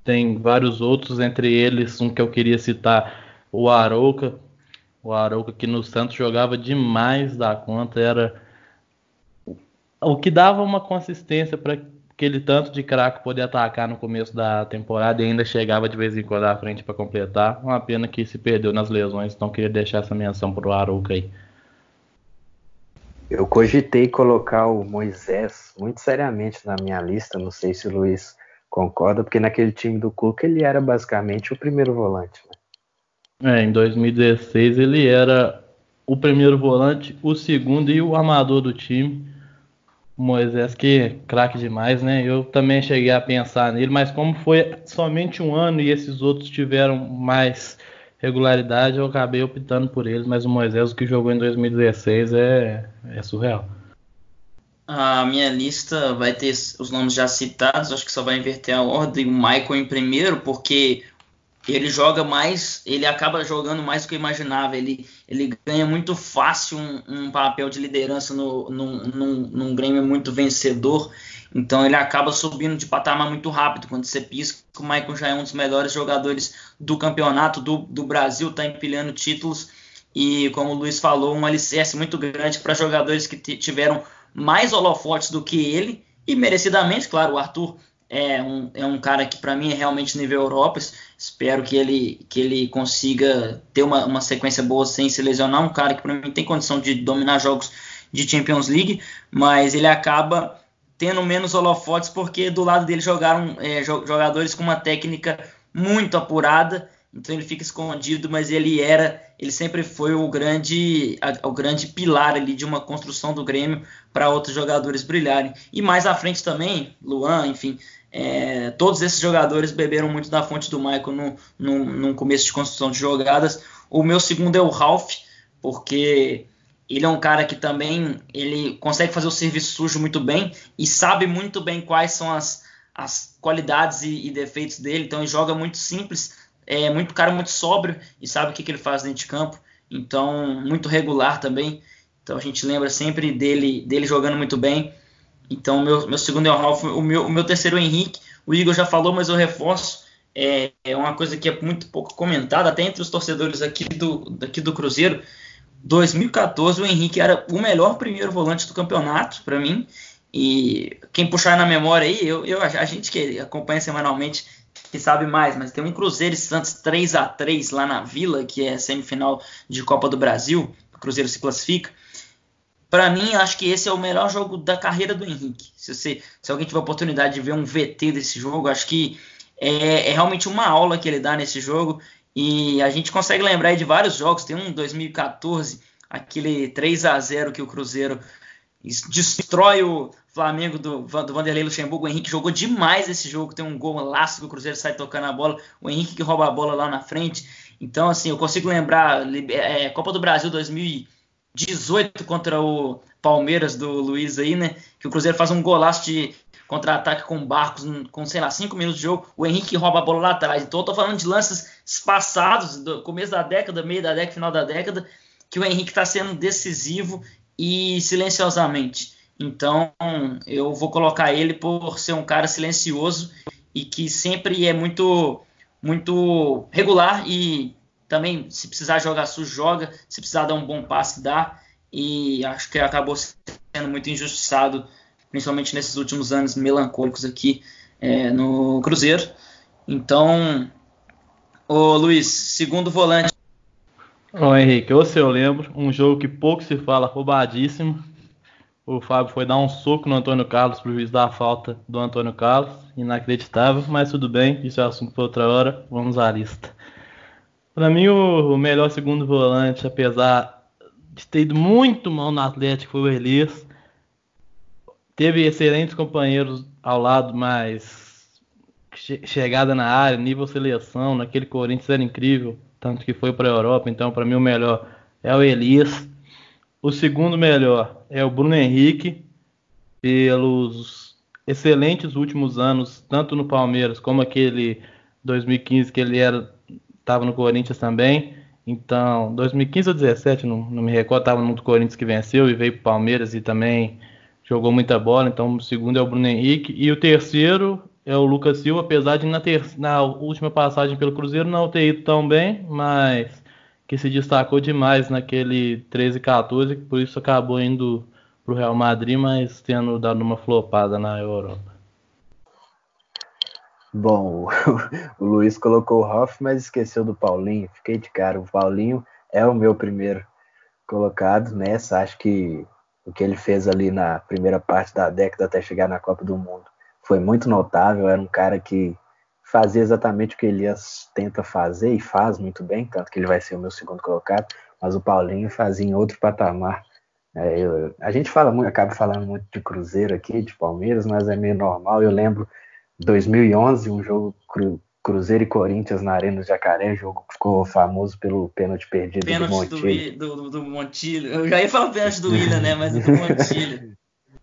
tem vários outros, entre eles um que eu queria citar, o Arouca. O Arouca que no Santos jogava demais da conta, era o que dava uma consistência para aquele tanto de craque poder atacar no começo da temporada e ainda chegava de vez em quando à frente para completar. Uma pena que se perdeu nas lesões, então queria deixar essa menção para o Arouca aí. Eu cogitei colocar o Moisés muito seriamente na minha lista, não sei se o Luiz concorda, porque naquele time do Cuca ele era basicamente o primeiro volante. Né? É, em 2016 ele era o primeiro volante, o segundo e o armador do time. Moisés que craque demais, né? Eu também cheguei a pensar nele, mas como foi somente um ano e esses outros tiveram mais regularidade, eu acabei optando por eles, mas o Moisés, o que jogou em 2016, é, é surreal. A minha lista vai ter os nomes já citados, acho que só vai inverter a ordem. O Michael em primeiro, porque ele joga mais, ele acaba jogando mais do que eu imaginava. Ele, ele ganha muito fácil um, um papel de liderança no, num, num, num, Grêmio muito vencedor. Então ele acaba subindo de patamar muito rápido. Quando você pisca, o Maicon já é um dos melhores jogadores do campeonato do, do Brasil, está empilhando títulos. E como o Luiz falou, um alicerce muito grande para jogadores que tiveram mais holofotes do que ele. E merecidamente, claro, o Arthur é um, é um cara que para mim é realmente nível Europa. Espero que ele, que ele consiga ter uma, uma sequência boa sem se lesionar. Um cara que para mim tem condição de dominar jogos de Champions League, mas ele acaba tendo menos holofotes porque do lado dele jogaram é, jogadores com uma técnica muito apurada. Então ele fica escondido, mas ele era, ele sempre foi o grande, a, o grande pilar ali de uma construção do Grêmio para outros jogadores brilharem. E mais à frente também, Luan, enfim, é, todos esses jogadores beberam muito da fonte do Michael no, no, no, começo de construção de jogadas. O meu segundo é o Ralph, porque ele é um cara que também ele consegue fazer o serviço sujo muito bem e sabe muito bem quais são as, as qualidades e, e defeitos dele. Então ele joga muito simples, é muito cara muito sóbrio e sabe o que, que ele faz dentro de campo. Então muito regular também. Então a gente lembra sempre dele, dele jogando muito bem. Então, meu, meu segundo é o Ralf, o meu, o meu terceiro é o Henrique. O Igor já falou, mas eu reforço. É, é uma coisa que é muito pouco comentada, até entre os torcedores aqui do, daqui do Cruzeiro. 2014, o Henrique era o melhor primeiro volante do campeonato, para mim. E quem puxar na memória aí, eu, eu, a gente que acompanha semanalmente que sabe mais, mas tem um Cruzeiro e Santos 3 a 3 lá na Vila, que é semifinal de Copa do Brasil. O Cruzeiro se classifica para mim, acho que esse é o melhor jogo da carreira do Henrique. Se, você, se alguém tiver a oportunidade de ver um VT desse jogo, acho que é, é, realmente uma aula que ele dá nesse jogo. E a gente consegue lembrar de vários jogos. Tem um 2014, aquele 3 a 0 que o Cruzeiro destrói o Flamengo do, do Vanderlei Luxemburgo. O Henrique jogou demais esse jogo. Tem um gol laço que o Cruzeiro sai tocando a bola. O Henrique que rouba a bola lá na frente. Então, assim, eu consigo lembrar é, Copa do Brasil 2000 18 contra o Palmeiras do Luiz aí, né? Que o Cruzeiro faz um golaço de contra-ataque com Barcos, com, sei lá, 5 minutos de jogo, o Henrique rouba a bola lá atrás. Então eu tô falando de lances espaçados, do começo da década, meio da década, final da década, que o Henrique está sendo decisivo e silenciosamente. Então eu vou colocar ele por ser um cara silencioso e que sempre é muito, muito regular e também, se precisar jogar sujo, joga. Se precisar dar um bom passe, dá. E acho que acabou sendo muito injustiçado, principalmente nesses últimos anos melancólicos aqui é, no Cruzeiro. Então, o Luiz, segundo volante. Ô Henrique, ou se eu lembro, um jogo que pouco se fala, roubadíssimo. O Fábio foi dar um soco no Antônio Carlos pro juiz dar falta do Antônio Carlos. Inacreditável, mas tudo bem, isso é assunto para outra hora. Vamos à lista. Para mim, o, melhor segundo volante, apesar de ter ido muito mal no Atlético, foi o Elias. Teve excelentes companheiros ao lado, mas chegada na área, nível seleção, naquele Corinthians era incrível, tanto que foi para a Europa. Então, para mim, o melhor é o Elias. O segundo melhor é o Bruno Henrique, pelos excelentes últimos anos, tanto no Palmeiras como aquele 2015 que ele era estava no Corinthians também. Então, 2015 ou 2017, não, não me recordo, estava no Corinthians que venceu e veio para o Palmeiras e também jogou muita bola. Então, o segundo é o Bruno Henrique. E o terceiro é o Lucas Silva, apesar de na, ter, na última passagem pelo Cruzeiro não ter ido tão bem, mas que se destacou demais naquele 13 14, por isso acabou indo para o Real Madrid, mas tendo dado uma flopada na Europa. Bom, o Luiz colocou o Hoff, mas esqueceu do Paulinho. Fiquei de cara. O Paulinho é o meu primeiro colocado nessa. Acho que o que ele fez ali na primeira parte da década até chegar na Copa do Mundo foi muito notável. Era um cara que fazia exatamente o que Elias tenta fazer e faz muito bem, tanto que ele vai ser o meu segundo colocado. Mas o Paulinho fazia em outro patamar. É, eu, a gente fala muito, acaba falando muito de Cruzeiro aqui, de Palmeiras, mas é meio normal. Eu lembro 2011, um jogo cru, Cruzeiro e Corinthians na Arena do Jacaré, jogo que ficou famoso pelo pênalti perdido pênalti do Montilho. Do, do, do Montilho. Eu já ia falar pênalti do Willian, né? Mas do Montilho.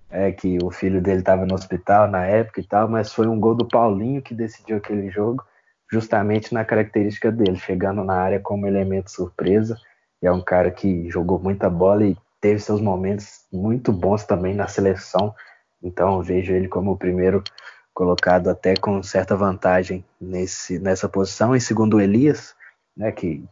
É que o filho dele estava no hospital na época e tal, mas foi um gol do Paulinho que decidiu aquele jogo, justamente na característica dele, chegando na área como elemento surpresa. E é um cara que jogou muita bola e teve seus momentos muito bons também na seleção. Então vejo ele como o primeiro colocado até com certa vantagem nesse, nessa posição. E segundo Elias, né, que,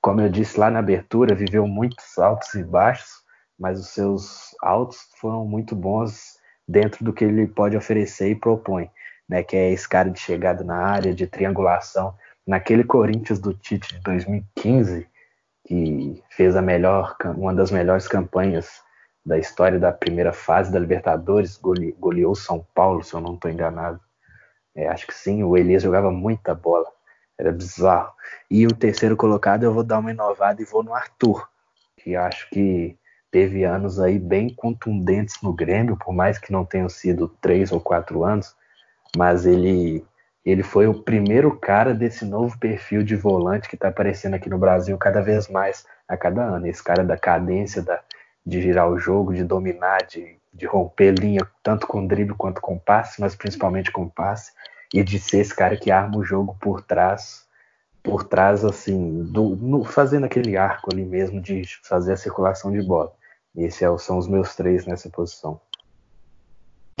como eu disse lá na abertura, viveu muitos altos e baixos, mas os seus altos foram muito bons dentro do que ele pode oferecer e propõe, né, que é esse cara de chegada na área, de triangulação. Naquele Corinthians do Tite de 2015, que fez a melhor, uma das melhores campanhas da história da primeira fase da Libertadores, gole, goleou São Paulo, se eu não estou enganado. É, acho que sim, o Elias jogava muita bola, era bizarro. E o terceiro colocado eu vou dar uma inovada e vou no Arthur, que acho que teve anos aí bem contundentes no Grêmio, por mais que não tenham sido três ou quatro anos, mas ele ele foi o primeiro cara desse novo perfil de volante que está aparecendo aqui no Brasil cada vez mais a cada ano. Esse cara da cadência, da, de girar o jogo, de dominar, de, de romper linha, tanto com drible quanto com passe, mas principalmente com passe, e de ser esse cara que arma o jogo por trás, por trás, assim, do, no, fazendo aquele arco ali mesmo de fazer a circulação de bola. Esses é são os meus três nessa posição.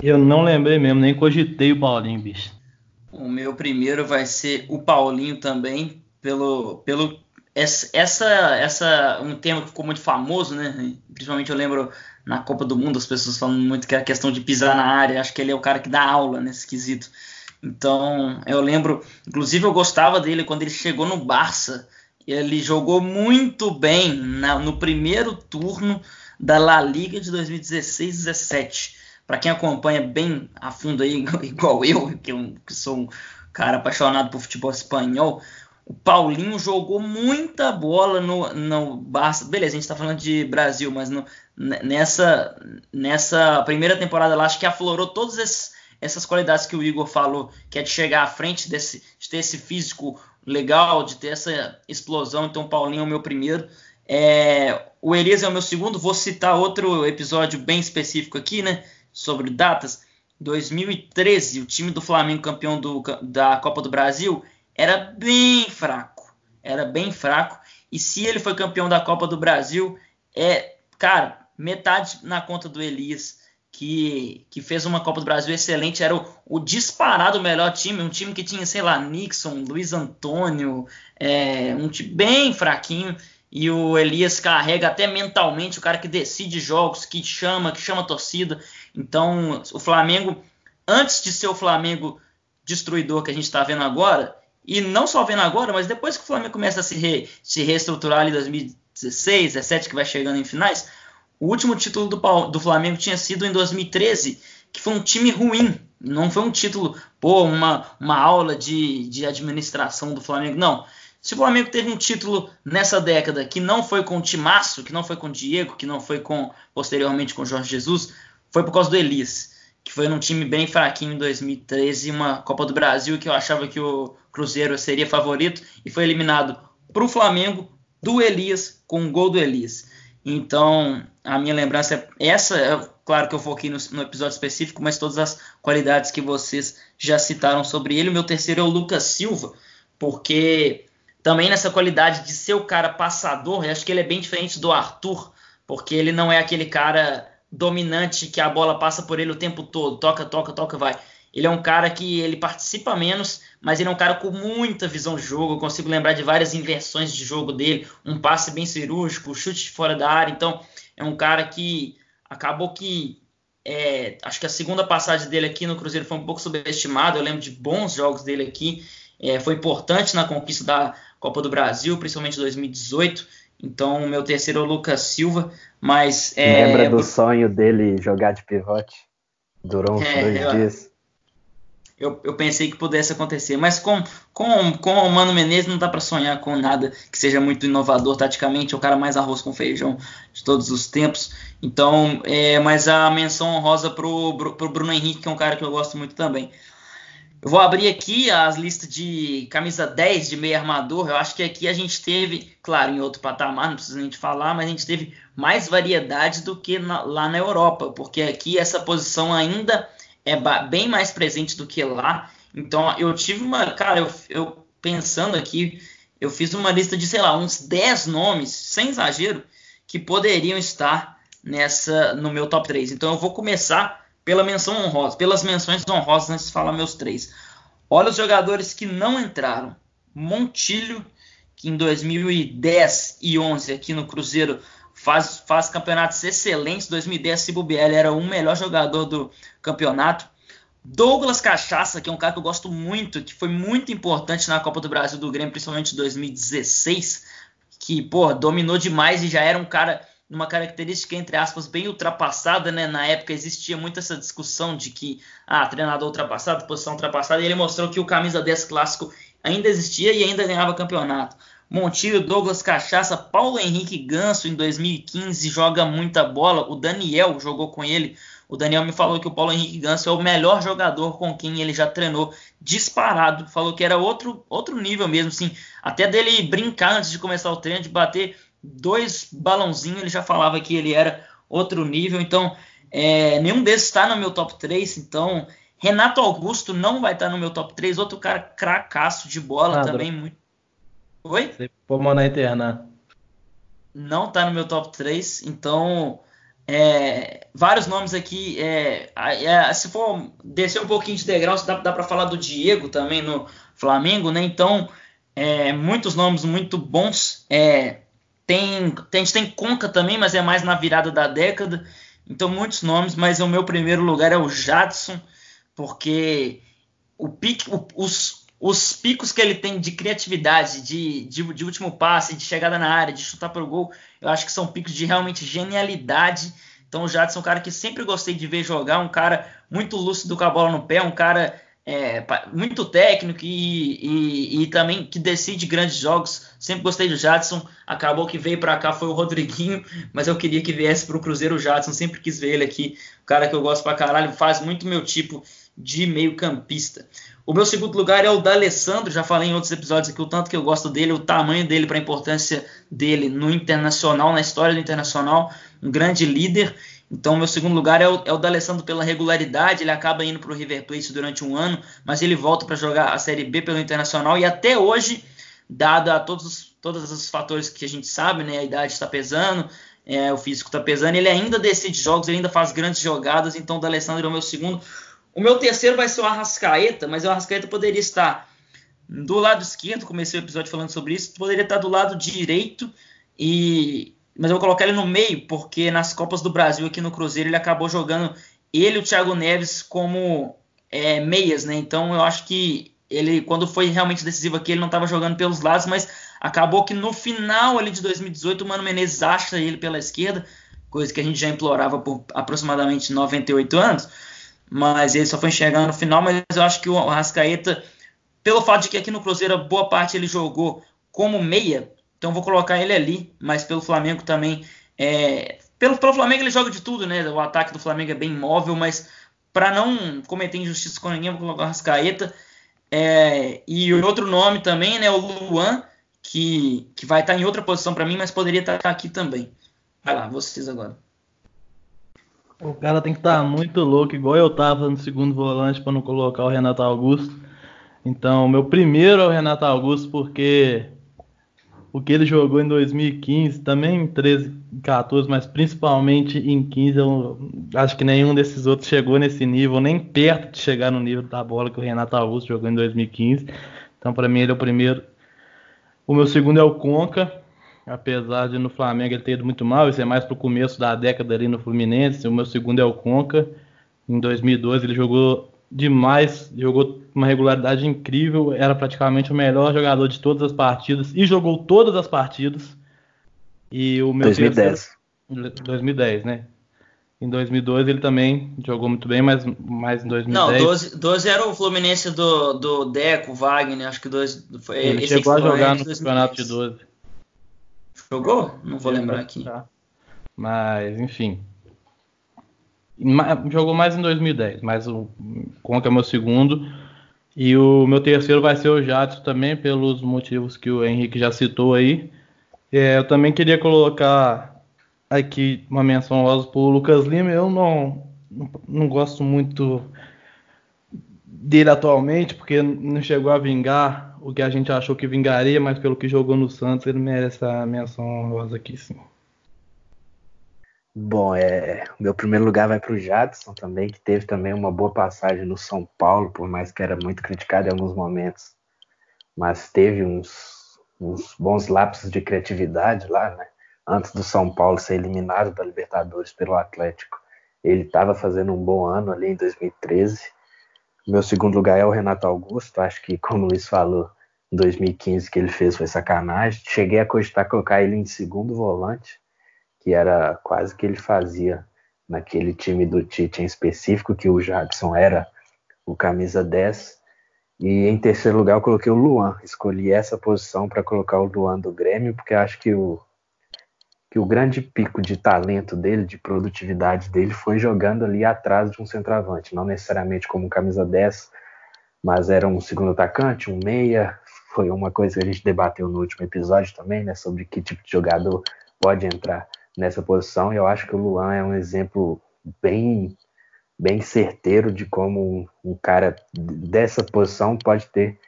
Eu não lembrei mesmo, nem cogitei o Paulinho, bicho. O meu primeiro vai ser o Paulinho também, pelo, pelo essa, essa, um tema que ficou muito famoso, né? Principalmente eu lembro na Copa do Mundo as pessoas falando muito que é a questão de pisar na área. Acho que ele é o cara que dá aula nesse quesito. Então eu lembro, inclusive eu gostava dele quando ele chegou no Barça. Ele jogou muito bem na, no primeiro turno da La Liga de 2016-17. Para quem acompanha bem a fundo aí, igual eu, que, eu, que sou um cara apaixonado por futebol espanhol, o Paulinho jogou muita bola no, no Barça. Beleza, a gente está falando de Brasil, mas no, nessa, nessa primeira temporada lá, acho que aflorou todas essas qualidades que o Igor falou, que é de chegar à frente, desse, de ter esse físico legal, de ter essa explosão. Então, o Paulinho é o meu primeiro. É, o Elias é o meu segundo. Vou citar outro episódio bem específico aqui, né? Sobre datas. 2013, o time do Flamengo campeão do, da Copa do Brasil era bem fraco. Era bem fraco. E se ele foi campeão da Copa do Brasil, é, cara, metade na conta do Elias, que, que fez uma Copa do Brasil excelente. Era o, o disparado melhor time, um time que tinha, sei lá, Nixon, Luiz Antônio, é, um time bem fraquinho. E o Elias carrega até mentalmente o cara que decide jogos, que chama, que chama a torcida. Então, o Flamengo, antes de ser o Flamengo destruidor que a gente está vendo agora, e não só vendo agora, mas depois que o Flamengo começa a se, re, se reestruturar ali em 2016, 17, que vai chegando em finais, o último título do, do Flamengo tinha sido em 2013, que foi um time ruim. Não foi um título, pô, uma, uma aula de, de administração do Flamengo. Não. Se o Flamengo teve um título nessa década que não foi com o Timaço, que não foi com o Diego, que não foi com posteriormente com o Jorge Jesus, foi por causa do Elias, que foi num time bem fraquinho em 2013, uma Copa do Brasil que eu achava que o Cruzeiro seria favorito e foi eliminado para o Flamengo do Elias com um gol do Elias. Então, a minha lembrança é essa. É, claro que eu foquei no, no, episódio específico, mas todas as qualidades que vocês já citaram sobre ele. O meu terceiro é o Lucas Silva, porque também nessa qualidade de ser o cara passador, eu acho que ele é bem diferente do Arthur, porque ele não é aquele cara dominante que a bola passa por ele o tempo todo, toca, toca, toca, vai. Ele é um cara que ele participa menos, mas ele é um cara com muita visão de jogo. Eu consigo lembrar de várias inversões de jogo dele, um passe bem cirúrgico, chute fora da área. Então, é um cara que acabou que é, acho que a segunda passagem dele aqui no Cruzeiro foi um pouco subestimada. Eu lembro de bons jogos dele aqui. É, foi importante na conquista da Copa do Brasil, principalmente em 2018. Então, o meu terceiro é o Lucas Silva, mas... É, Lembra do sonho dele jogar de pivote? Durou uns é, dois eu, dias. Eu, eu, pensei que pudesse acontecer, mas com, com, com o Mano Menezes não dá para sonhar com nada que seja muito inovador taticamente, é o cara mais arroz com feijão de todos os tempos. Então, é, mas a menção honrosa pro, pro Bruno Henrique, que é um cara que eu gosto muito também. Eu vou abrir aqui as listas de camisa 10 de meio armador. Eu acho que aqui a gente teve, claro, em outro patamar, não precisa nem de falar, mas a gente teve mais variedade do que na, lá na Europa, porque aqui essa posição ainda é bem mais presente do que lá. Então eu tive uma. Cara, eu, eu pensando aqui, eu fiz uma lista de, sei lá, uns 10 nomes, sem exagero, que poderiam estar nessa no meu top 3. Então eu vou começar pela menção honrosa, pelas menções honrosas antes de falar meus três. Olha os jogadores que não entraram. Montilho, que em 2010 e 11 aqui no Cruzeiro faz, faz campeonatos excelentes. 2010, se bobear, era o melhor jogador do campeonato. Douglas Cachaça, que é um cara que eu gosto muito, que foi muito importante na Copa do Brasil do Grêmio, principalmente em 2016, que, pô, dominou demais e já era um cara numa característica, entre aspas, bem ultrapassada, né? Na época existia muito essa discussão de que, ah, treinador ultrapassado, posição ultrapassada, e ele mostrou que o camisa 10 clássico ainda existia e ainda ganhava campeonato. Montilho, Douglas Cachaça, Paulo Henrique Ganso em 2015 joga muita bola. O Daniel jogou com ele. O Daniel me falou que o Paulo Henrique Ganso é o melhor jogador com quem ele já treinou disparado. Falou que era outro, outro nível mesmo, assim. Até dele brincar antes de começar o treino, de bater dois balãozinhos, ele já falava que ele era outro nível. Então, é, nenhum desses está no meu top 3. Então, Renato Augusto não vai estar tá no meu top 3. Outro cara cracaço de bola também. Muito... Oi? Você pôr na interna. Não está no meu top 3. Então, é, vários nomes aqui. É, é, se for descer um pouquinho de degrau, dá, dá para falar do Diego também no Flamengo, né? Então, é, muitos nomes muito bons. É, tem, a gente tem Conca também, mas é mais na virada da década. Então, muitos nomes, mas o meu primeiro lugar é o Jadson, porque o pique, o, os, os picos que ele tem de criatividade, de, de, de, último passe, de chegada na área, de chutar para o gol, eu acho que são picos de realmente genialidade. Então, o Jadson é um cara que sempre gostei de ver jogar, um cara muito lúcido com a bola no pé, um cara é, muito técnico e, e, e, também que decide grandes jogos. Sempre gostei do Jadson. Acabou que veio para cá foi o Rodriguinho, mas eu queria que viesse para o Cruzeiro o Jadson. Sempre quis ver ele aqui. O cara que eu gosto pra caralho, faz muito meu tipo de meio-campista. O meu segundo lugar é o da Alessandro. Já falei em outros episódios aqui o tanto que eu gosto dele, o tamanho dele, para a importância dele no internacional, na história do internacional. Um grande líder. Então, meu segundo lugar é o, é o D'Alessandro pela regularidade. Ele acaba indo para o River Plate durante um ano, mas ele volta para jogar a Série B pelo Internacional. E até hoje, dado a todos os, todos os fatores que a gente sabe, né? A idade está pesando, é, o físico está pesando. Ele ainda decide jogos, ele ainda faz grandes jogadas. Então, o D'Alessandro é o meu segundo. O meu terceiro vai ser o Arrascaeta, mas o Arrascaeta poderia estar do lado esquerdo. Comecei o episódio falando sobre isso. Poderia estar do lado direito e mas eu vou colocar ele no meio, porque nas Copas do Brasil aqui no Cruzeiro ele acabou jogando ele e o Thiago Neves como é, meias, né? Então eu acho que ele, quando foi realmente decisivo aqui, ele não estava jogando pelos lados, mas acabou que no final ali de 2018 o Mano Menezes acha ele pela esquerda, coisa que a gente já implorava por aproximadamente 98 anos, mas ele só foi enxergar no final, mas eu acho que o Arrascaeta, pelo fato de que aqui no Cruzeiro boa parte ele jogou como meia, então vou colocar ele ali, mas pelo Flamengo também. É, pelo, pelo Flamengo ele joga de tudo, né? O ataque do Flamengo é bem móvel, mas para não cometer injustiça com ninguém, vou colocar o Rascaeta. É, e outro nome também, né? O Luan, que, que vai estar em outra posição para mim, mas poderia estar aqui também. Vai lá, vocês agora. O cara tem que estar muito louco, igual eu tava no segundo volante para não colocar o Renato Augusto. Então, meu primeiro é o Renato Augusto, porque o que ele jogou em 2015, também em 13 14, mas principalmente em 15, eu acho que nenhum desses outros chegou nesse nível, nem perto de chegar no nível da bola que o Renato Augusto jogou em 2015. Então, para mim, ele é o primeiro. O meu segundo é o Conca, apesar de no Flamengo ele ter ido muito mal, isso é mais pro começo da década ali no Fluminense. O meu segundo é o Conca. Em 2012 ele jogou demais, jogou uma regularidade incrível, era praticamente o melhor jogador de todas as partidas e jogou todas as partidas. E o meu 2010. Terceiro, 2010, né? Em 2012 ele também jogou muito bem, mas mais em 2010. Não, 12, 12 era o Fluminense do, do Deco, Wagner, acho que 12 foi Ele chegou a jogar no campeonato de 12. Jogou? Não vou lembrar aqui. Tá. Mas, enfim. Jogou mais em 2010, mas o Conca é meu segundo. E o meu terceiro vai ser o Jadson também, pelos motivos que o Henrique já citou aí. É, eu também queria colocar aqui uma menção honrosa para o Lucas Lima. Eu não, não, gosto muito dele atualmente, porque não chegou a vingar o que a gente achou que vingaria, mas pelo que jogou no Santos, ele merece essa menção honrosa aqui, sim. Bom, é, meu primeiro lugar vai para o Jadson também, que teve também uma boa passagem no São Paulo, por mais que era muito criticado em alguns momentos, mas teve uns, uns bons lapsos de criatividade lá, né? Antes do São Paulo ser eliminado da Libertadores pelo Atlético, ele estava fazendo um bom ano ali em 2013. Meu segundo lugar é o Renato Augusto, acho que, como o Luiz falou, em 2015 que ele fez foi sacanagem. Cheguei a cogitar colocar ele em segundo volante, que era quase que ele fazia naquele time do Tite em específico, que o Jadson era o camisa 10. E em terceiro lugar eu coloquei o Luan. Escolhi essa posição para colocar o Luan do Grêmio, porque acho que o, que o grande pico de talento dele, de produtividade dele, foi jogando ali atrás de um centroavante. Não necessariamente como camisa 10, mas era um segundo atacante, um meia. Foi uma coisa que a gente debateu no último episódio também, né? Sobre que tipo de jogador pode entrar nessa posição. Eu acho que o Luan é um exemplo bem, bem certeiro de como um, um cara dessa posição pode ter,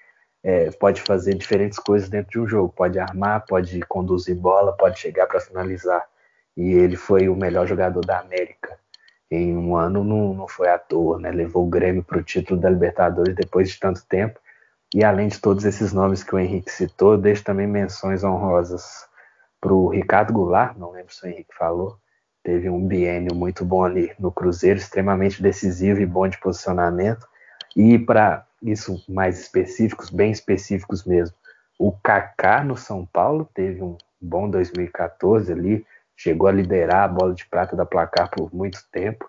é, pode fazer diferentes coisas dentro de um jogo. Pode armar, pode conduzir bola, pode chegar para finalizar. E ele foi o melhor jogador da América. Em um ano não, não foi à toa, né? Levou o Grêmio para o título da Libertadores depois de tanto tempo. E além de todos esses nomes que o Henrique citou, deixo também menções honrosas para o Ricardo Goulart, não lembro se o Henrique falou, teve um biênio muito bom ali no Cruzeiro, extremamente decisivo e bom de posicionamento. E para isso mais específicos, bem específicos mesmo, o Kaká no São Paulo teve um bom 2014 ali, chegou a liderar a bola de prata da placar por muito tempo.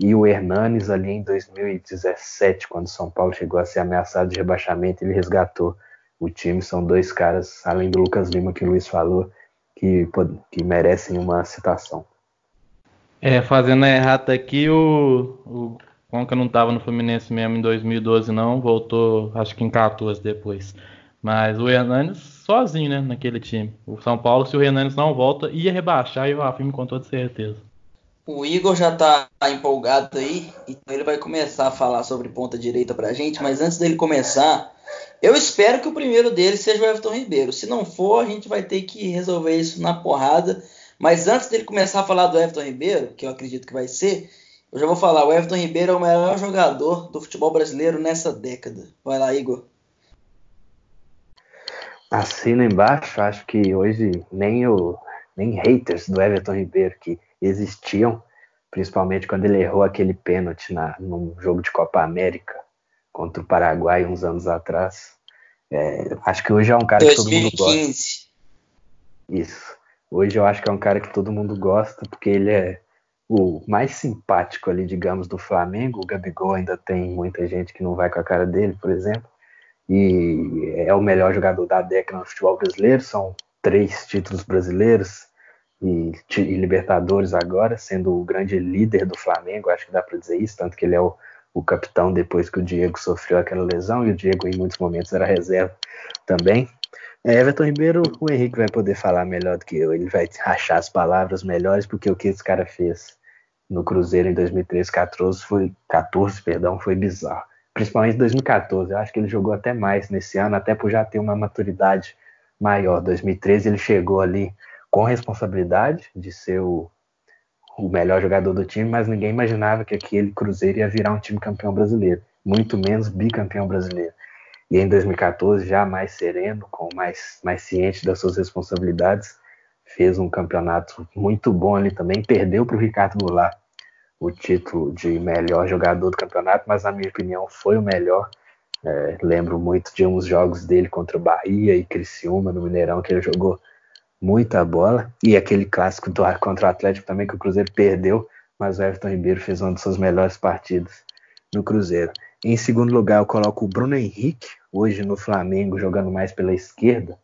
E o Hernanes ali em 2017, quando o São Paulo chegou a ser ameaçado de rebaixamento, ele resgatou o time. São dois caras, além do Lucas Lima que o Luiz falou, que, que merecem uma citação. É, fazendo a errata aqui, o, o Conca não estava no Fluminense mesmo em 2012, não, voltou acho que em 14 depois. Mas o Hernandes sozinho, né, naquele time. O São Paulo, se o Hernandes não volta, ia rebaixar e o afirmo com toda certeza. O Igor já tá empolgado aí, então ele vai começar a falar sobre ponta direita pra gente, mas antes dele começar, eu espero que o primeiro dele seja o Everton Ribeiro. Se não for, a gente vai ter que resolver isso na porrada. Mas antes dele começar a falar do Everton Ribeiro, que eu acredito que vai ser, eu já vou falar, o Everton Ribeiro é o melhor jogador do futebol brasileiro nessa década. Vai lá, Igor. Assina embaixo, acho que hoje nem o nem haters do Everton Ribeiro que existiam, principalmente quando ele errou aquele pênalti na, num jogo de Copa América contra o Paraguai uns anos atrás. É, acho que hoje é um cara 2015. que todo mundo gosta. Isso. Hoje eu acho que é um cara que todo mundo gosta, porque ele é o mais simpático ali, digamos, do Flamengo. O Gabigol ainda tem muita gente que não vai com a cara dele, por exemplo. E é o melhor jogador da década no futebol brasileiro. São três títulos brasileiros, e, e, Libertadores agora, sendo o grande líder do Flamengo, acho que dá para dizer isso, tanto que ele é o, o, capitão depois que o Diego sofreu aquela lesão, e o Diego em muitos momentos era reserva também. É, Everton Ribeiro, o Henrique vai poder falar melhor do que eu, ele vai achar as palavras melhores, porque o que esse cara fez no Cruzeiro em 2013, 14 foi, 14, perdão, foi bizarro. Principalmente em 2014, eu acho que ele jogou até mais nesse ano, até por já ter uma maturidade maior. 2013 ele chegou ali com responsabilidade de ser o, o melhor jogador do time, mas ninguém imaginava que aquele Cruzeiro ia virar um time campeão brasileiro, muito menos bicampeão brasileiro. E em 2014, já mais sereno, com mais, mais ciente das suas responsabilidades, fez um campeonato muito bom ali também. Perdeu para o Ricardo Goulart o título de melhor jogador do campeonato, mas na minha opinião foi o melhor. É, lembro muito de uns jogos dele contra o Bahia e Criciúma no Mineirão que ele jogou muita bola. E aquele clássico do, contra o Atlético também, que o Cruzeiro perdeu, mas o Everton Ribeiro fez uma das suas melhores partidas no Cruzeiro. Em segundo lugar, eu coloco o Bruno Henrique, hoje no Flamengo, jogando mais pela esquerda,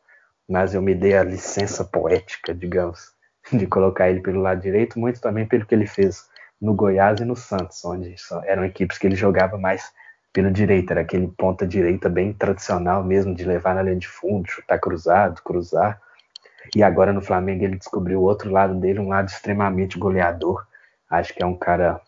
mas eu me dei a licença poética, digamos, de colocar ele pelo lado direito, muito também pelo que ele fez no Goiás e no Santos, onde eram equipes que ele jogava mais pelo direito, era aquele ponta direita bem tradicional mesmo, de levar na linha de fundo, chutar cruzado, cruzar. E agora no Flamengo ele descobriu o outro lado dele, um lado extremamente goleador. Acho que é um cara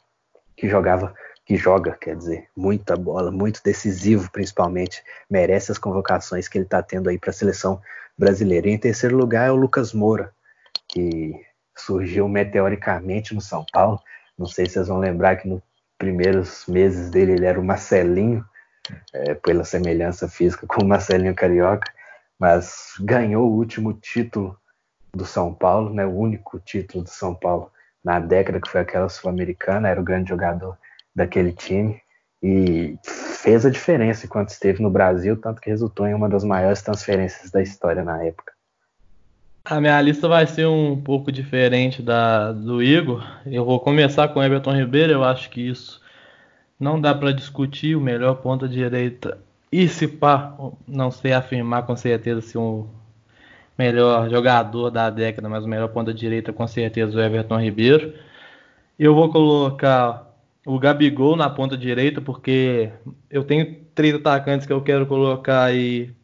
que jogava, que joga, quer dizer, muita bola, muito decisivo, principalmente. Merece as convocações que ele está tendo aí para a seleção brasileira. E em terceiro lugar é o Lucas Moura, que surgiu meteoricamente no São Paulo. Não sei se vocês vão lembrar que nos primeiros meses dele ele era o Marcelinho, é, pela semelhança física com o Marcelinho Carioca mas ganhou o último título do São Paulo, né, o único título do São Paulo na década que foi aquela sul-americana, era o grande jogador daquele time e fez a diferença enquanto esteve no Brasil, tanto que resultou em uma das maiores transferências da história na época. A minha lista vai ser um pouco diferente da do Igor. Eu vou começar com Everton Ribeiro. Eu acho que isso não dá para discutir. O melhor ponta direita e se pá, não sei afirmar com certeza se o melhor jogador da década, mas o melhor ponta direita com certeza o Everton Ribeiro. Eu vou colocar o Gabigol na ponta direita porque eu tenho três atacantes que eu quero colocar e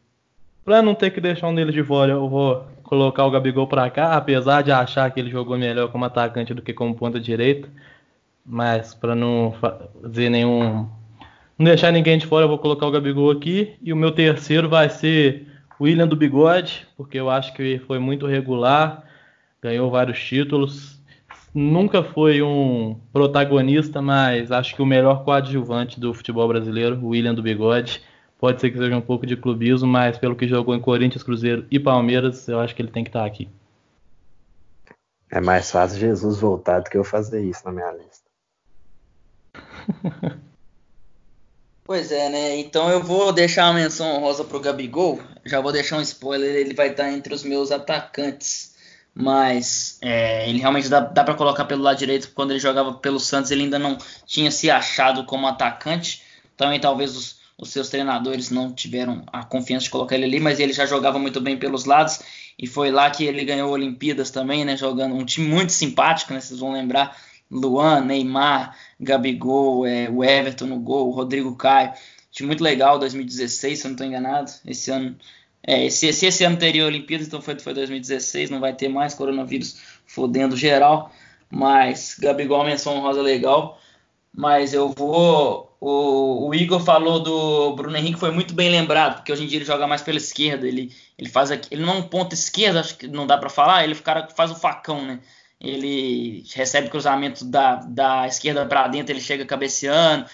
para não ter que deixar um deles de fora, eu vou colocar o Gabigol para cá, apesar de achar que ele jogou melhor como atacante do que como ponta direita, mas para não fazer nenhum não deixar ninguém de fora, eu vou colocar o Gabigol aqui. E o meu terceiro vai ser o William do Bigode, porque eu acho que foi muito regular, ganhou vários títulos. Nunca foi um protagonista, mas acho que o melhor coadjuvante do futebol brasileiro, o William do Bigode. Pode ser que seja um pouco de clubismo, mas pelo que jogou em Corinthians, Cruzeiro e Palmeiras, eu acho que ele tem que estar aqui. É mais fácil Jesus voltar do que eu fazer isso na minha lista. Pois é, né? Então eu vou deixar uma menção honrosa pro Gabigol. Já vou deixar um spoiler, ele vai estar entre os meus atacantes. Mas é, ele realmente dá, dá para colocar pelo lado direito. Quando ele jogava pelo Santos, ele ainda não tinha se achado como atacante. Também talvez os, os seus treinadores não tiveram a confiança de colocar ele ali, mas ele já jogava muito bem pelos lados. E foi lá que ele ganhou Olimpíadas também, né? Jogando um time muito simpático, né? Vocês vão lembrar Luan, Neymar, Gabigol, é, o Everton no gol, Rodrigo Caio. Time muito legal, 2016, se eu não estou enganado. Esse ano. É, esse, esse, esse ano teria então foi, foi 2016, não vai ter mais, coronavírus fodendo geral. mas Gabigol menção rosa legal. Mas eu vou. O, o, Igor falou do Bruno Henrique, foi muito bem lembrado, porque hoje em dia ele joga mais pela esquerda. Ele, ele faz aqui, ele não é um ponto esquerda, acho que não dá para falar. Ele cara faz o facão, né? Ele recebe cruzamento da, da esquerda para dentro, ele chega cabeceando.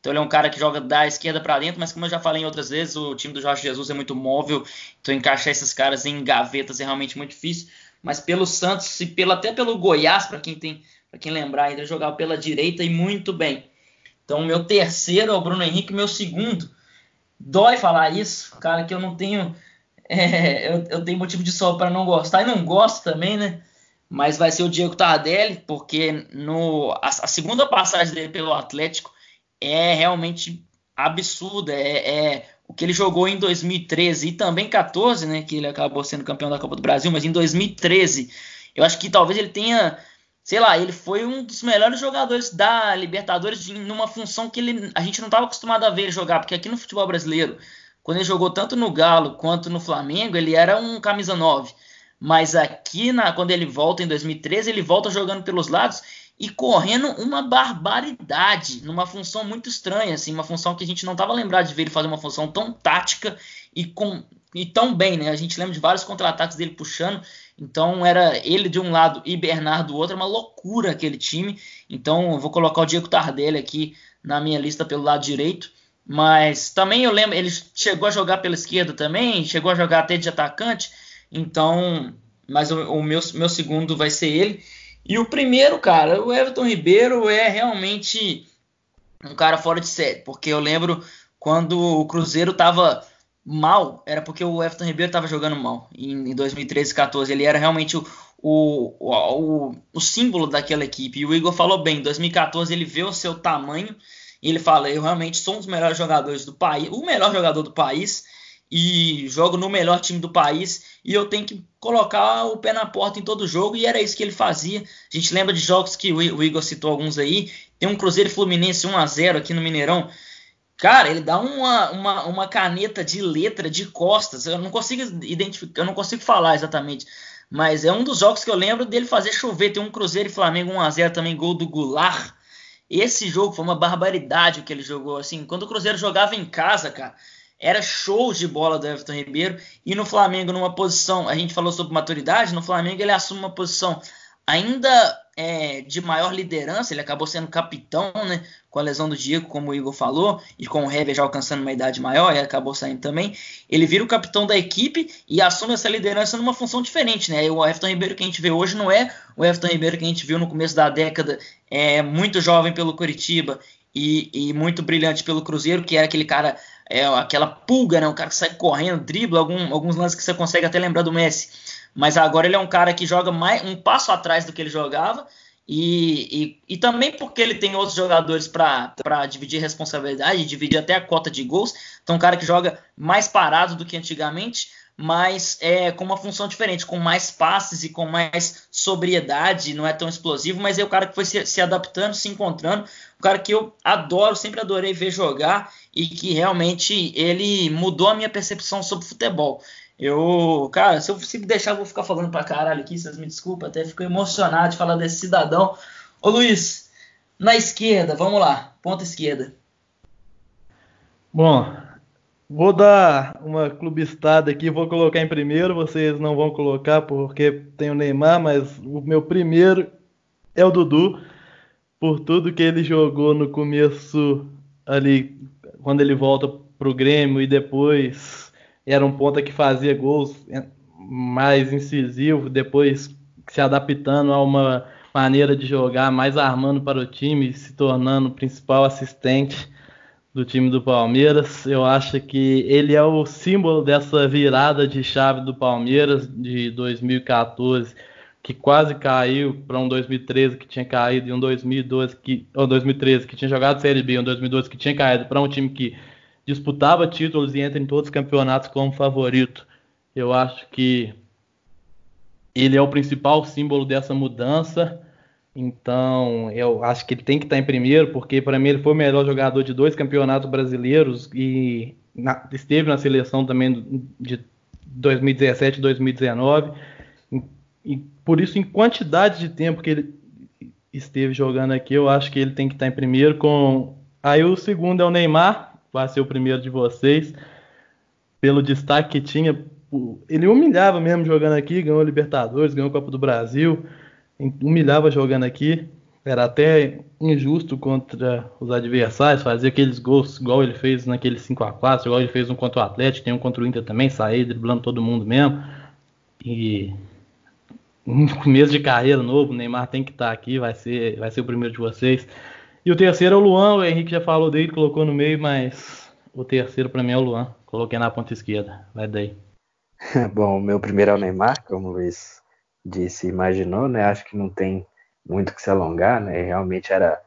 Então ele é um cara que joga da esquerda para dentro, mas como eu já falei em outras vezes, o time do Jorge Jesus é muito móvel, então encaixar esses caras em gavetas é realmente muito difícil. Mas pelo Santos e pelo, até pelo Goiás, para quem tem, para quem lembrar, ele jogava pela direita e muito bem. Então meu terceiro é o Bruno Henrique, meu segundo. Dói falar isso, cara, que eu não tenho, é, eu, eu, tenho motivo de sol para não gostar e não gosto também, né? Mas vai ser o Diego Tardelli, porque no, a, a segunda passagem dele pelo Atlético é realmente absurda. É, é, o que ele jogou em 2013 e também 14, né? Que ele acabou sendo campeão da Copa do Brasil, mas em 2013, eu acho que talvez ele tenha, sei lá, ele foi um dos melhores jogadores da Libertadores numa função que ele, a gente não estava acostumado a ver ele jogar, porque aqui no futebol brasileiro, quando ele jogou tanto no Galo quanto no Flamengo, ele era um camisa 9. Mas aqui, na, quando ele volta em 2013, ele volta jogando pelos lados e correndo uma barbaridade, numa função muito estranha, assim, uma função que a gente não estava lembrado de ver ele fazer uma função tão tática e com e tão bem, né? A gente lembra de vários contra-ataques dele puxando, então era ele de um lado e Bernardo do outro, é uma loucura aquele time. Então eu vou colocar o Diego Tardelli aqui na minha lista pelo lado direito. Mas também eu lembro, ele chegou a jogar pela esquerda também, chegou a jogar até de atacante. Então, mas o, o meu, meu segundo vai ser ele. E o primeiro, cara, o Everton Ribeiro é realmente um cara fora de série, porque eu lembro quando o Cruzeiro tava mal, era porque o Everton Ribeiro tava jogando mal em, em 2013 14. Ele era realmente o, o, o, o, símbolo daquela equipe. E o Igor falou bem, em 2014 ele vê o seu tamanho e ele fala: Eu realmente sou um dos melhores jogadores do país, o melhor jogador do país e jogo no melhor time do país e eu tenho que colocar o pé na porta em todo jogo e era isso que ele fazia. A gente lembra de jogos que o Igor citou alguns aí, tem um Cruzeiro Fluminense 1 a 0 aqui no Mineirão. Cara, ele dá uma, uma, uma caneta de letra de costas. Eu não consigo identificar, eu não consigo falar exatamente. Mas é um dos jogos que eu lembro dele fazer chover. Tem um Cruzeiro e Flamengo 1x0 também, gol do Goulart. Esse jogo foi uma barbaridade o que ele jogou. Assim, quando o Cruzeiro jogava em casa, cara, era show de bola do Everton Ribeiro. E no Flamengo, numa posição, a gente falou sobre maturidade, no Flamengo ele assume uma posição ainda é, de maior liderança, ele acabou sendo capitão, né, com a lesão do Diego, como o Igor falou, e com o Hever já alcançando uma idade maior, e acabou saindo também. Ele vira o capitão da equipe e assume essa liderança numa função diferente, né? O Everton Ribeiro que a gente vê hoje não é o Everton Ribeiro que a gente viu no começo da década, é muito jovem pelo Curitiba e, e muito brilhante pelo Cruzeiro, que era aquele cara é aquela pulga, né? Um cara que sai correndo, dribla, algum, alguns lances que você consegue até lembrar do Messi. Mas agora ele é um cara que joga mais um passo atrás do que ele jogava. E, e, e também porque ele tem outros jogadores para dividir responsabilidade, dividir até a cota de gols. Então, um cara que joga mais parado do que antigamente, mas é, com uma função diferente, com mais passes e com mais sobriedade, não é tão explosivo, mas é o cara que foi se, se adaptando, se encontrando, um cara que eu adoro, sempre adorei ver jogar e que realmente ele mudou a minha percepção sobre futebol. Eu, cara, se eu se me deixar, eu vou ficar falando pra caralho aqui, vocês me desculpem, até fico emocionado de falar desse cidadão. Ô Luiz, na esquerda, vamos lá, ponta esquerda. Bom, vou dar uma clubistada aqui, vou colocar em primeiro, vocês não vão colocar porque tem o Neymar, mas o meu primeiro é o Dudu, por tudo que ele jogou no começo ali quando ele volta pro Grêmio e depois era um ponta que fazia gols é, mais incisivo, depois se adaptando a uma maneira de jogar, mais armando para o time, se tornando o principal assistente do time do Palmeiras. Eu acho que ele é o símbolo dessa virada de chave do Palmeiras de 2014 que quase caiu para um 2013 que tinha caído e um 2012 que ou 2013 que tinha jogado Série B, um 2012 que tinha caído para um time que disputava títulos e entra em todos os campeonatos como favorito. Eu acho que ele é o principal símbolo dessa mudança. Então, eu acho que ele tem que estar em primeiro, porque para mim ele foi o melhor jogador de dois campeonatos brasileiros e na, esteve na seleção também de 2017 e 2019. E por isso, em quantidade de tempo que ele esteve jogando aqui, eu acho que ele tem que estar em primeiro com. Aí o segundo é o Neymar, vai ser o primeiro de vocês, pelo destaque que tinha. Ele humilhava mesmo jogando aqui, ganhou Libertadores, ganhou Copa do Brasil, humilhava jogando aqui. Era até injusto contra os adversários, fazia aqueles gols igual ele fez naquele 5 a 4 igual ele fez um contra o Atlético, tem um contra o Inter também, sair driblando todo mundo mesmo. E um começo de carreira novo, o Neymar tem que estar tá aqui, vai ser, vai ser o primeiro de vocês. E o terceiro é o Luan, o Henrique já falou dele, colocou no meio, mas o terceiro para mim é o Luan. Coloquei na ponta esquerda, vai daí. Bom, meu primeiro é o Neymar, como o Luiz disse, imaginou, né? Acho que não tem muito que se alongar, né? Realmente era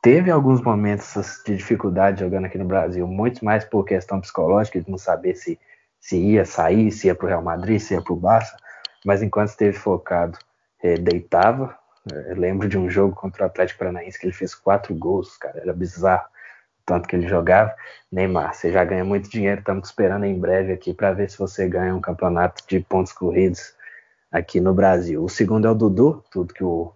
teve alguns momentos de dificuldade jogando aqui no Brasil, muito mais por questão psicológica, de não saber se se ia sair, se ia para o Real Madrid, se ia para o Barça, mas enquanto esteve focado, é, deitava. Eu lembro de um jogo contra o Atlético Paranaense que ele fez quatro gols, cara, era bizarro tanto que ele jogava. Neymar, você já ganha muito dinheiro, estamos esperando em breve aqui para ver se você ganha um campeonato de pontos corridos aqui no Brasil. O segundo é o Dudu, tudo que o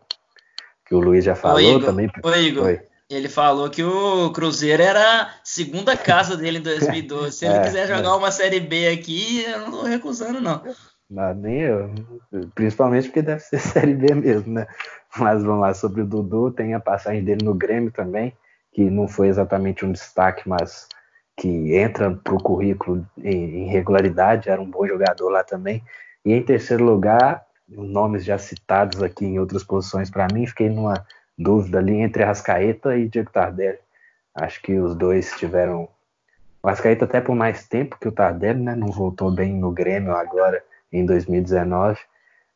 que o Luiz já falou Igor, também. Oi, Igor. Oi. Ele falou que o Cruzeiro era a segunda casa dele em 2012. Se ele é, quiser jogar é. uma Série B aqui, eu não tô recusando, não. Nem eu. Principalmente porque deve ser Série B mesmo, né? Mas vamos lá, sobre o Dudu, tem a passagem dele no Grêmio também, que não foi exatamente um destaque, mas que entra para o currículo em regularidade, era um bom jogador lá também. E em terceiro lugar, nomes já citados aqui em outras posições para mim, fiquei numa dúvida ali entre Arrascaeta e Diego Tardelli. Acho que os dois tiveram. O Arrascaeta até por mais tempo que o Tardelli, né? Não voltou bem no Grêmio agora em 2019.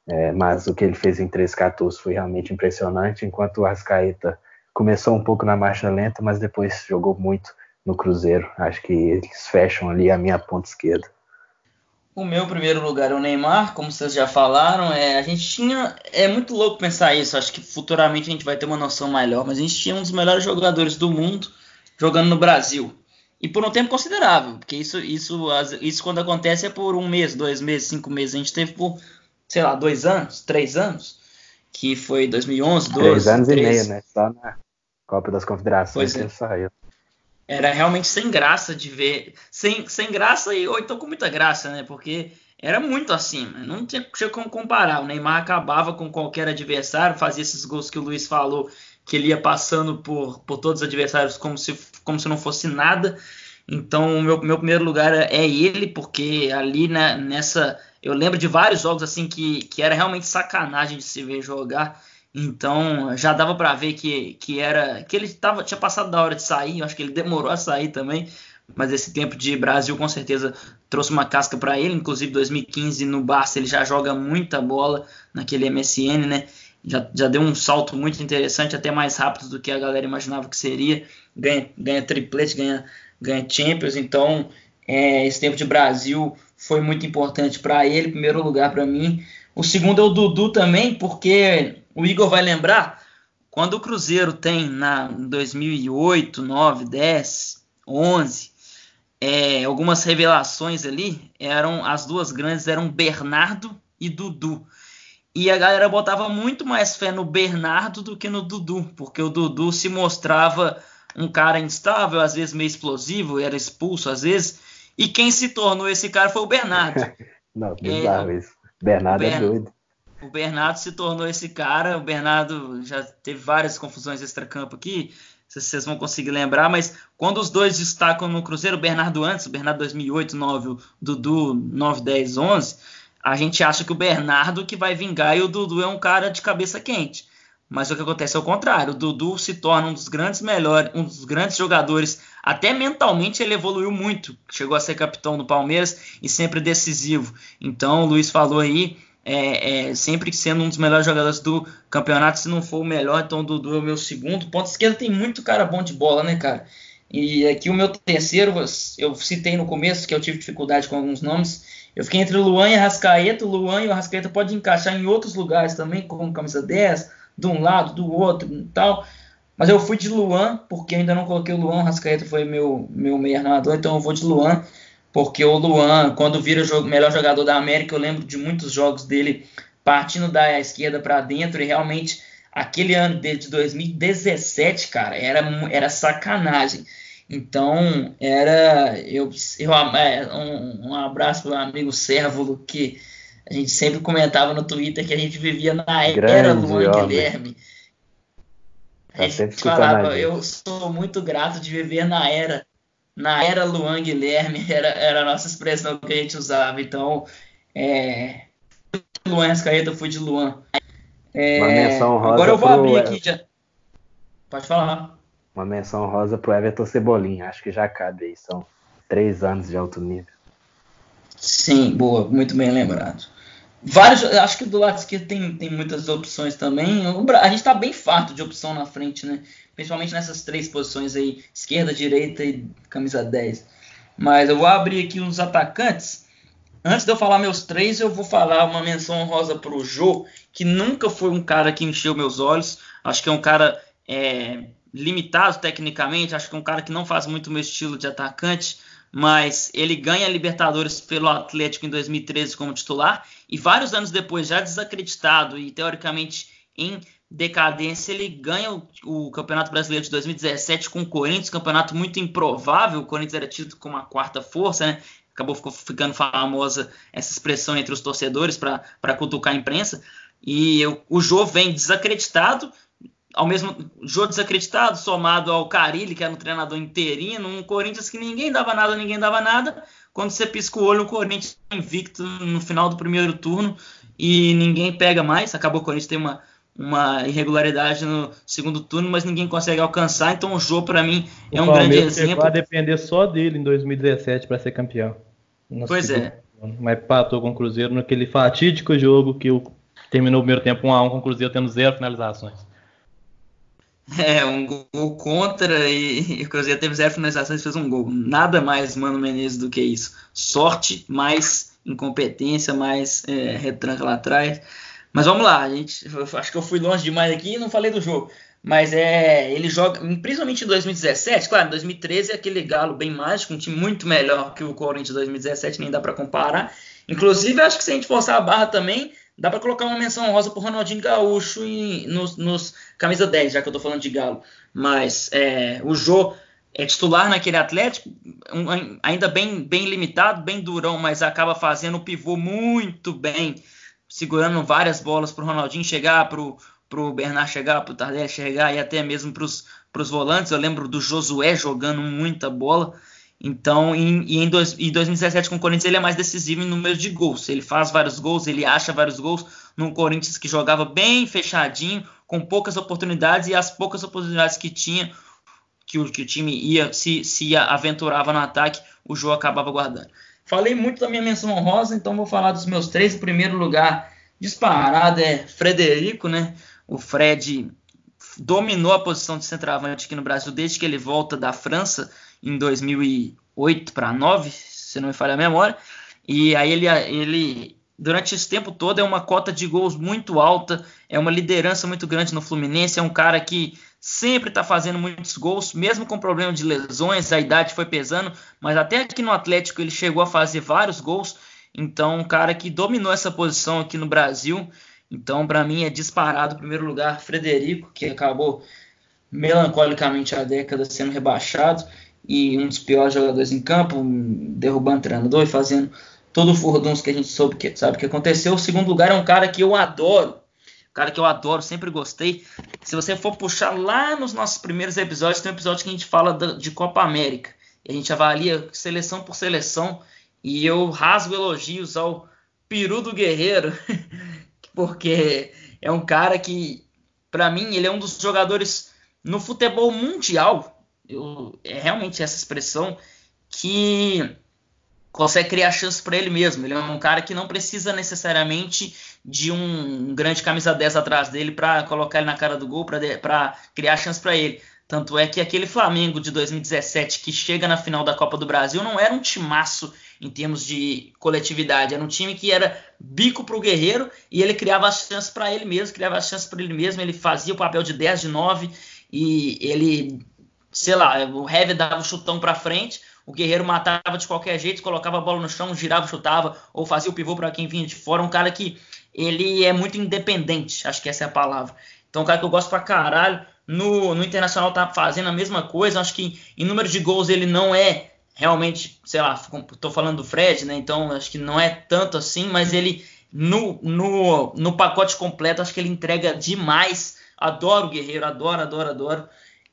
É, mas o que ele fez em 3-14 foi realmente impressionante, enquanto o Arrascaeta começou um pouco na marcha lenta, mas depois jogou muito no Cruzeiro. Acho que eles fecham ali a minha ponta esquerda. O meu primeiro lugar é o Neymar, como vocês já falaram. É, a gente tinha. É muito louco pensar isso. Acho que futuramente a gente vai ter uma noção melhor. Mas a gente tinha um dos melhores jogadores do mundo jogando no Brasil. E por um tempo considerável. Porque isso, isso, isso quando acontece é por um mês, dois meses, cinco meses. A gente teve por, sei lá, dois anos, três anos. Que foi 2011, 12. Três anos 13. e meio, né? Só na Copa das Confederações pois que é. saiu era realmente sem graça de ver. Sem, sem graça e ou então com muita graça, né? Porque era muito acima. Não tinha, tinha como comparar. O Neymar acabava com qualquer adversário, fazia esses gols que o Luiz falou, que ele ia passando por, por todos os adversários como se, como se não fosse nada. Então, o meu, meu primeiro lugar é ele, porque ali na, nessa. Eu lembro de vários jogos assim que, que era realmente sacanagem de se ver jogar. Então já dava para ver que, que era que ele tava, tinha passado da hora de sair. Eu acho que ele demorou a sair também, mas esse tempo de Brasil com certeza trouxe uma casca para ele. Inclusive 2015 no Barça ele já joga muita bola naquele MSN, né? Já, já deu um salto muito interessante, até mais rápido do que a galera imaginava que seria. Ganha, ganha triplete, ganha, ganha Champions. Então é, esse tempo de Brasil foi muito importante para ele. Primeiro lugar para mim. O segundo é o Dudu também, porque o Igor vai lembrar quando o Cruzeiro tem na 2008, 9, 10, 11, é, algumas revelações ali, eram as duas grandes eram Bernardo e Dudu. E a galera botava muito mais fé no Bernardo do que no Dudu, porque o Dudu se mostrava um cara instável, às vezes meio explosivo, era expulso às vezes, e quem se tornou esse cara foi o Bernardo. Não, bizarro é, isso. Bernardo é doido o Bernardo se tornou esse cara. O Bernardo já teve várias confusões extra-campo aqui, se vocês vão conseguir lembrar, mas quando os dois destacam no Cruzeiro, o Bernardo antes, o Bernardo 2008, 9, o Dudu 9, 10, 11, a gente acha que o Bernardo que vai vingar e o Dudu é um cara de cabeça quente. Mas o que acontece é o contrário. O Dudu se torna um dos grandes melhores, um dos grandes jogadores. Até mentalmente ele evoluiu muito. Chegou a ser capitão do Palmeiras e sempre decisivo. Então o Luiz falou aí, é, é, sempre sendo um dos melhores jogadores do campeonato, se não for o melhor, então o Dudu é o meu segundo. Ponto esquerdo tem muito cara bom de bola, né, cara? E aqui o meu terceiro, eu citei no começo que eu tive dificuldade com alguns nomes. Eu fiquei entre o Luan e Arrascaeta. O Luan e o Arrascaeta pode encaixar em outros lugares também, como camisa 10, de um lado, do outro e tal. Mas eu fui de Luan, porque ainda não coloquei o Luan. O Arrascaeta foi meu, meu meio armador, então eu vou de Luan porque o Luan, quando vira o melhor jogador da América, eu lembro de muitos jogos dele partindo da esquerda para dentro e realmente aquele ano de 2017, cara, era, era sacanagem. Então, era. Eu, eu, é, um, um abraço para o amigo Sérvulo, que a gente sempre comentava no Twitter que a gente vivia na era Luan Guilherme. Tá a gente falava, eu sou muito grato de viver na era, na era Luan Guilherme, era, era a nossa expressão que a gente usava. Então, é, Luan Escaeta, fui de Luan. É, Uma menção rosa agora eu vou abrir aqui. Já... Pode falar. Uma menção rosa pro Everton Cebolinha. Acho que já cabe aí. São três anos de alto nível. Sim, boa. Muito bem lembrado. Vários, acho que do lado esquerdo tem, tem muitas opções também. A gente está bem farto de opção na frente, né? Principalmente nessas três posições aí, esquerda, direita e camisa 10. Mas eu vou abrir aqui uns atacantes. Antes de eu falar meus três, eu vou falar uma menção honrosa para o Jô, que nunca foi um cara que encheu meus olhos. Acho que é um cara é, limitado tecnicamente, acho que é um cara que não faz muito o meu estilo de atacante mas ele ganha a Libertadores pelo Atlético em 2013 como titular e vários anos depois, já desacreditado e teoricamente em decadência, ele ganha o, o Campeonato Brasileiro de 2017 com o Corinthians, campeonato muito improvável. O Corinthians era tido como a quarta força, né? Acabou ficando famosa essa expressão entre os torcedores para cutucar a imprensa. E eu, o Jô vem desacreditado, ao mesmo jogo desacreditado, somado ao Carilli, que era um treinador interino, um Corinthians que ninguém dava nada, ninguém dava nada. Quando você pisca o olho, o Corinthians invicto no final do primeiro turno e ninguém pega mais. Acabou o Corinthians tem uma, uma irregularidade no segundo turno, mas ninguém consegue alcançar. Então o jogo para mim é um grande exemplo. Vai depender só dele em 2017 para ser campeão. Pois é. Mas patou com o Cruzeiro naquele fatídico jogo que o, terminou o primeiro tempo 1 a 1 com o Cruzeiro tendo zero finalizações. É, um gol contra e, e o Cruzeiro teve zero finalizações e fez um gol. Nada mais, Mano Menezes, do que isso. Sorte, mais incompetência, mais é, retranca lá atrás. Mas vamos lá, gente. Acho que eu fui longe demais aqui e não falei do jogo. Mas é, ele joga, principalmente em 2017, claro, em 2013 é aquele galo bem mágico, um time muito melhor que o Corinthians de 2017, nem dá para comparar. Inclusive, acho que se a gente forçar a barra também, Dá para colocar uma menção rosa pro Ronaldinho Gaúcho e nos, nos, camisa 10, já que eu tô falando de Galo. Mas é, o Jô é titular naquele Atlético, um, ainda bem, bem limitado, bem durão, mas acaba fazendo o pivô muito bem, segurando várias bolas pro Ronaldinho chegar, pro, pro Bernard chegar, pro Tardelli chegar e até mesmo pros, pros volantes. Eu lembro do Josué jogando muita bola. Então, em, e em, dois, em 2017 com o Corinthians ele é mais decisivo em número de gols. Ele faz vários gols, ele acha vários gols num Corinthians que jogava bem fechadinho, com poucas oportunidades e as poucas oportunidades que tinha, que o, que o time ia se, se aventurava no ataque, o jogo acabava guardando. Falei muito da minha menção honrosa, então vou falar dos meus três. Em primeiro lugar, disparado é Frederico, né? O Fred dominou a posição de centroavante aqui no Brasil desde que ele volta da França em 2008 para 9, se não me falha a memória. E aí ele, ele durante esse tempo todo é uma cota de gols muito alta, é uma liderança muito grande no Fluminense, é um cara que sempre está fazendo muitos gols, mesmo com problema de lesões, a idade foi pesando, mas até aqui no Atlético ele chegou a fazer vários gols. Então, um cara que dominou essa posição aqui no Brasil. Então, para mim é disparado, em primeiro lugar, Frederico, que acabou melancolicamente a década sendo rebaixado e um dos piores jogadores em campo, derrubando treinador e fazendo todo o furdunço que a gente soube que, sabe que aconteceu. O segundo lugar é um cara que eu adoro, um cara que eu adoro, sempre gostei. Se você for puxar lá nos nossos primeiros episódios, tem um episódio que a gente fala de Copa América. E a gente avalia seleção por seleção. E eu rasgo elogios ao Peru do Guerreiro, porque é um cara que, para mim, ele é um dos jogadores no futebol mundial eu, é realmente essa expressão que consegue criar chance para ele mesmo. Ele é um cara que não precisa necessariamente de um, grande camisa 10 atrás dele para colocar ele na cara do gol, para criar chance para ele. Tanto é que aquele Flamengo de 2017 que chega na final da Copa do Brasil não era um timaço em termos de coletividade, era um time que era bico para o Guerreiro e ele criava as chances para ele mesmo, criava as chances para ele mesmo, ele fazia o papel de 10, de 9 e ele sei lá, o Heavy dava o chutão para frente, o Guerreiro matava de qualquer jeito, colocava a bola no chão, girava, chutava, ou fazia o pivô para quem vinha de fora. Um cara que ele é muito independente, acho que essa é a palavra. Então, um cara que eu gosto pra caralho. No, no Internacional tá fazendo a mesma coisa. Acho que em número de gols ele não é realmente, sei lá, tô falando do Fred, né? Então acho que não é tanto assim, mas ele no, no, no pacote completo acho que ele entrega demais. Adoro o Guerreiro, adoro, adoro, adoro.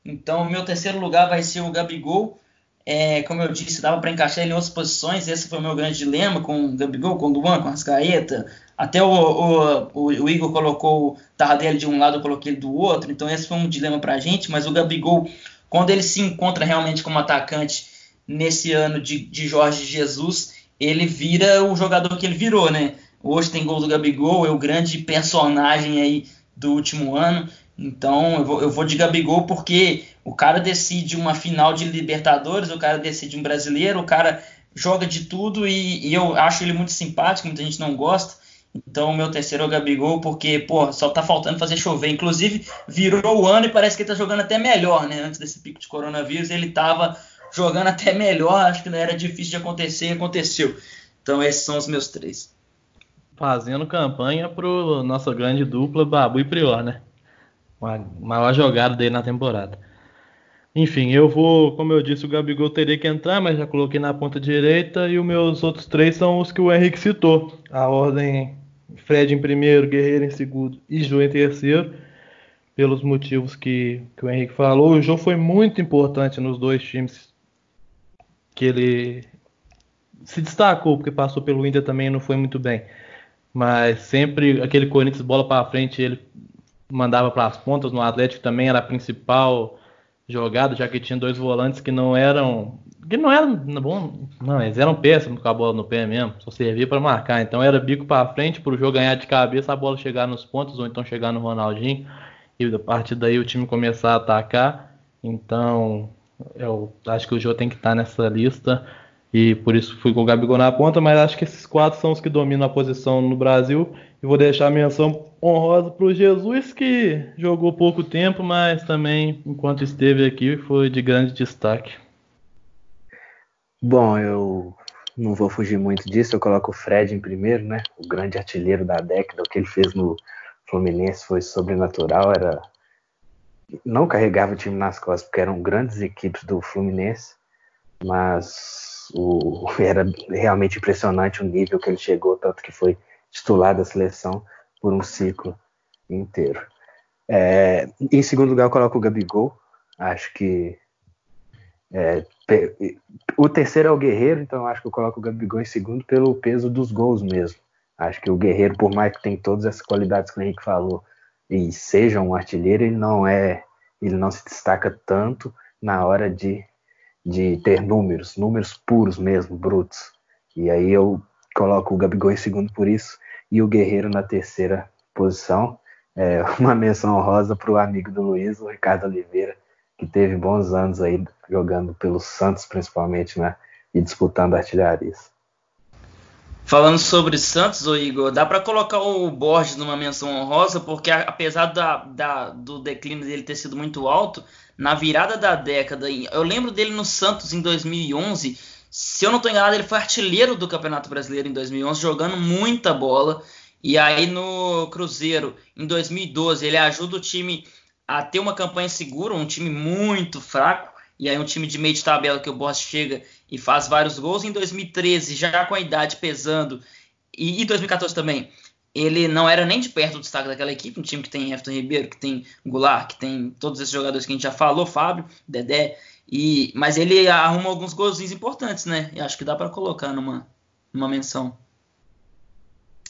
Então, meu terceiro lugar vai ser o Gabigol. É, como eu disse, dava para encaixar ele em outras posições. Esse foi o meu grande dilema com o Gabigol, com o Duan, com a Rascaeta. Até o, o, o, o, Igor colocou o Tardelli de um lado, eu coloquei ele do outro. Então, esse foi um dilema para a gente. Mas o Gabigol, quando ele se encontra realmente como atacante nesse ano de, de Jorge Jesus, ele vira o jogador que ele virou, né? Hoje tem gol do Gabigol, é o grande personagem aí do último ano. Então eu vou, eu vou de Gabigol porque o cara decide uma final de Libertadores, o cara decide um brasileiro, o cara joga de tudo e, e eu acho ele muito simpático, muita gente não gosta. Então, o meu terceiro é o Gabigol, porque, pô, só tá faltando fazer chover. Inclusive, virou o ano e parece que ele tá jogando até melhor, né? Antes desse pico de coronavírus, ele tava jogando até melhor. Acho que não era difícil de acontecer e aconteceu. Então, esses são os meus três. Fazendo campanha pro nossa grande dupla, Babu e Prior, né? A maior jogada dele na temporada. Enfim, eu vou, como eu disse, o Gabigol teria que entrar, mas já coloquei na ponta direita e os meus outros três são os que o Henrique citou. A ordem Fred em primeiro, Guerreiro em segundo e Jô em terceiro, pelos motivos que, que o Henrique falou. O Jô foi muito importante nos dois times que ele se destacou, porque passou pelo Inter também não foi muito bem. Mas sempre aquele Corinthians bola para frente, ele mandava para as pontas, no Atlético também era a principal jogada, já que tinha dois volantes que não eram. que não eram bom. Não, eles eram péssimos com a bola no pé mesmo, só servia para marcar. Então era bico para frente para o jogo ganhar de cabeça, a bola chegar nos pontos, ou então chegar no Ronaldinho, e a partir daí o time começar a atacar. Então eu acho que o jogo tem que estar tá nessa lista. E por isso fui com o Gabigol na ponta, mas acho que esses quatro são os que dominam a posição no Brasil. E vou deixar a menção honrosa para o Jesus, que jogou pouco tempo, mas também, enquanto esteve aqui, foi de grande destaque. Bom, eu não vou fugir muito disso, eu coloco o Fred em primeiro, né? O grande artilheiro da década, o que ele fez no Fluminense foi sobrenatural, era não carregava o time nas costas, porque eram grandes equipes do Fluminense, mas o... era realmente impressionante o nível que ele chegou, tanto que foi titular da seleção por um ciclo inteiro. É, em segundo lugar, eu coloco o Gabigol. Acho que é, o terceiro é o Guerreiro, então acho que eu coloco o Gabigol em segundo pelo peso dos gols mesmo. Acho que o Guerreiro, por mais que tenha todas essas qualidades que o Henrique falou e seja um artilheiro, ele não é, ele não se destaca tanto na hora de, de ter números, números puros mesmo, brutos. E aí eu coloco o Gabigol em segundo por isso e o Guerreiro na terceira posição. É, uma menção honrosa para o amigo do Luiz, o Ricardo Oliveira, que teve bons anos aí jogando pelo Santos, principalmente, né? E disputando artilharias. Falando sobre Santos, ô Igor, dá para colocar o Borges numa menção honrosa, porque apesar da, da, do declínio dele ter sido muito alto, na virada da década, eu lembro dele no Santos em 2011, se eu não estou enganado, ele foi artilheiro do Campeonato Brasileiro em 2011, jogando muita bola. E aí no Cruzeiro, em 2012, ele ajuda o time a ter uma campanha segura, um time muito fraco. E aí um time de meio de tabela que o Boss chega e faz vários gols. Em 2013, já com a idade pesando, e em 2014 também, ele não era nem de perto o destaque daquela equipe, um time que tem Everton Ribeiro, que tem Goulart, que tem todos esses jogadores que a gente já falou, Fábio, Dedé. E, mas ele arruma alguns golzinhos importantes, né? E acho que dá para colocar numa, numa menção.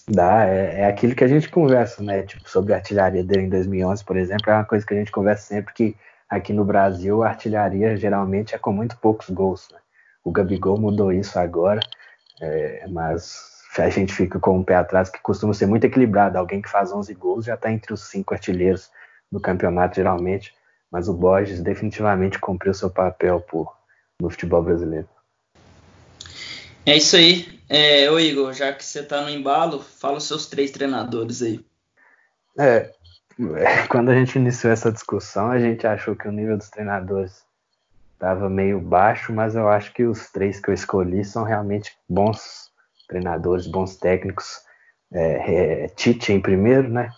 Dá, é, é, aquilo que a gente conversa, né? Tipo, sobre a artilharia dele em 2011, por exemplo, é uma coisa que a gente conversa sempre que aqui no Brasil a artilharia geralmente é com muito poucos gols. Né? O Gabigol mudou isso agora, é, mas a gente fica com um pé atrás que costuma ser muito equilibrado. Alguém que faz 11 gols já está entre os cinco artilheiros do campeonato, geralmente mas o Borges definitivamente cumpriu seu papel por, no futebol brasileiro. É isso aí. É, ô Igor, já que você está no embalo, fala os seus três treinadores aí. É, quando a gente iniciou essa discussão, a gente achou que o nível dos treinadores estava meio baixo, mas eu acho que os três que eu escolhi são realmente bons treinadores, bons técnicos. É, é, Tite em primeiro, né?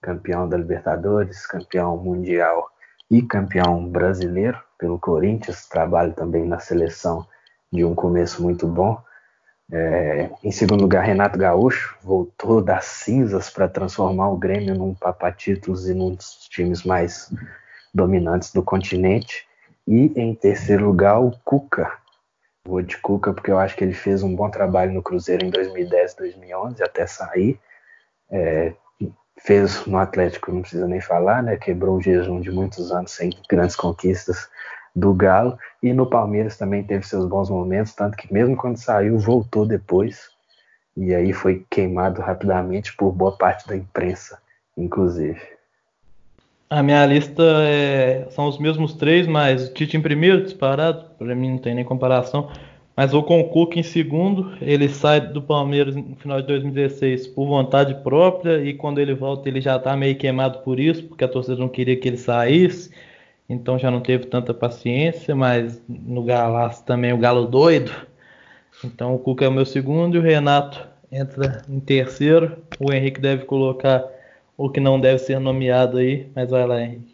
campeão da Libertadores, campeão mundial e campeão brasileiro pelo Corinthians, trabalho também na seleção de um começo muito bom. É, em segundo lugar, Renato Gaúcho voltou das cinzas para transformar o Grêmio num papatítulos e num dos times mais dominantes do continente. E em terceiro lugar, o Cuca. Vou de Cuca porque eu acho que ele fez um bom trabalho no Cruzeiro em 2010, 2011 até sair. É, fez no Atlético, não precisa nem falar, né? Quebrou o jejum de muitos anos sem grandes conquistas do Galo e no Palmeiras também teve seus bons momentos, tanto que mesmo quando saiu, voltou depois e aí foi queimado rapidamente por boa parte da imprensa, inclusive. A minha lista é, são os mesmos três, mas o Tite em primeiro, disparado, para mim não tem nem comparação. Mas vou com o Cuca em segundo. Ele sai do Palmeiras no final de 2016 por vontade própria e quando ele volta ele já está meio queimado por isso, porque a torcida não queria que ele saísse então já não teve tanta paciência, mas no Galaço também o Galo doido. Então o Cuca é o meu segundo e o Renato entra em terceiro. O Henrique deve colocar o que não deve ser nomeado aí, mas vai lá, Henrique.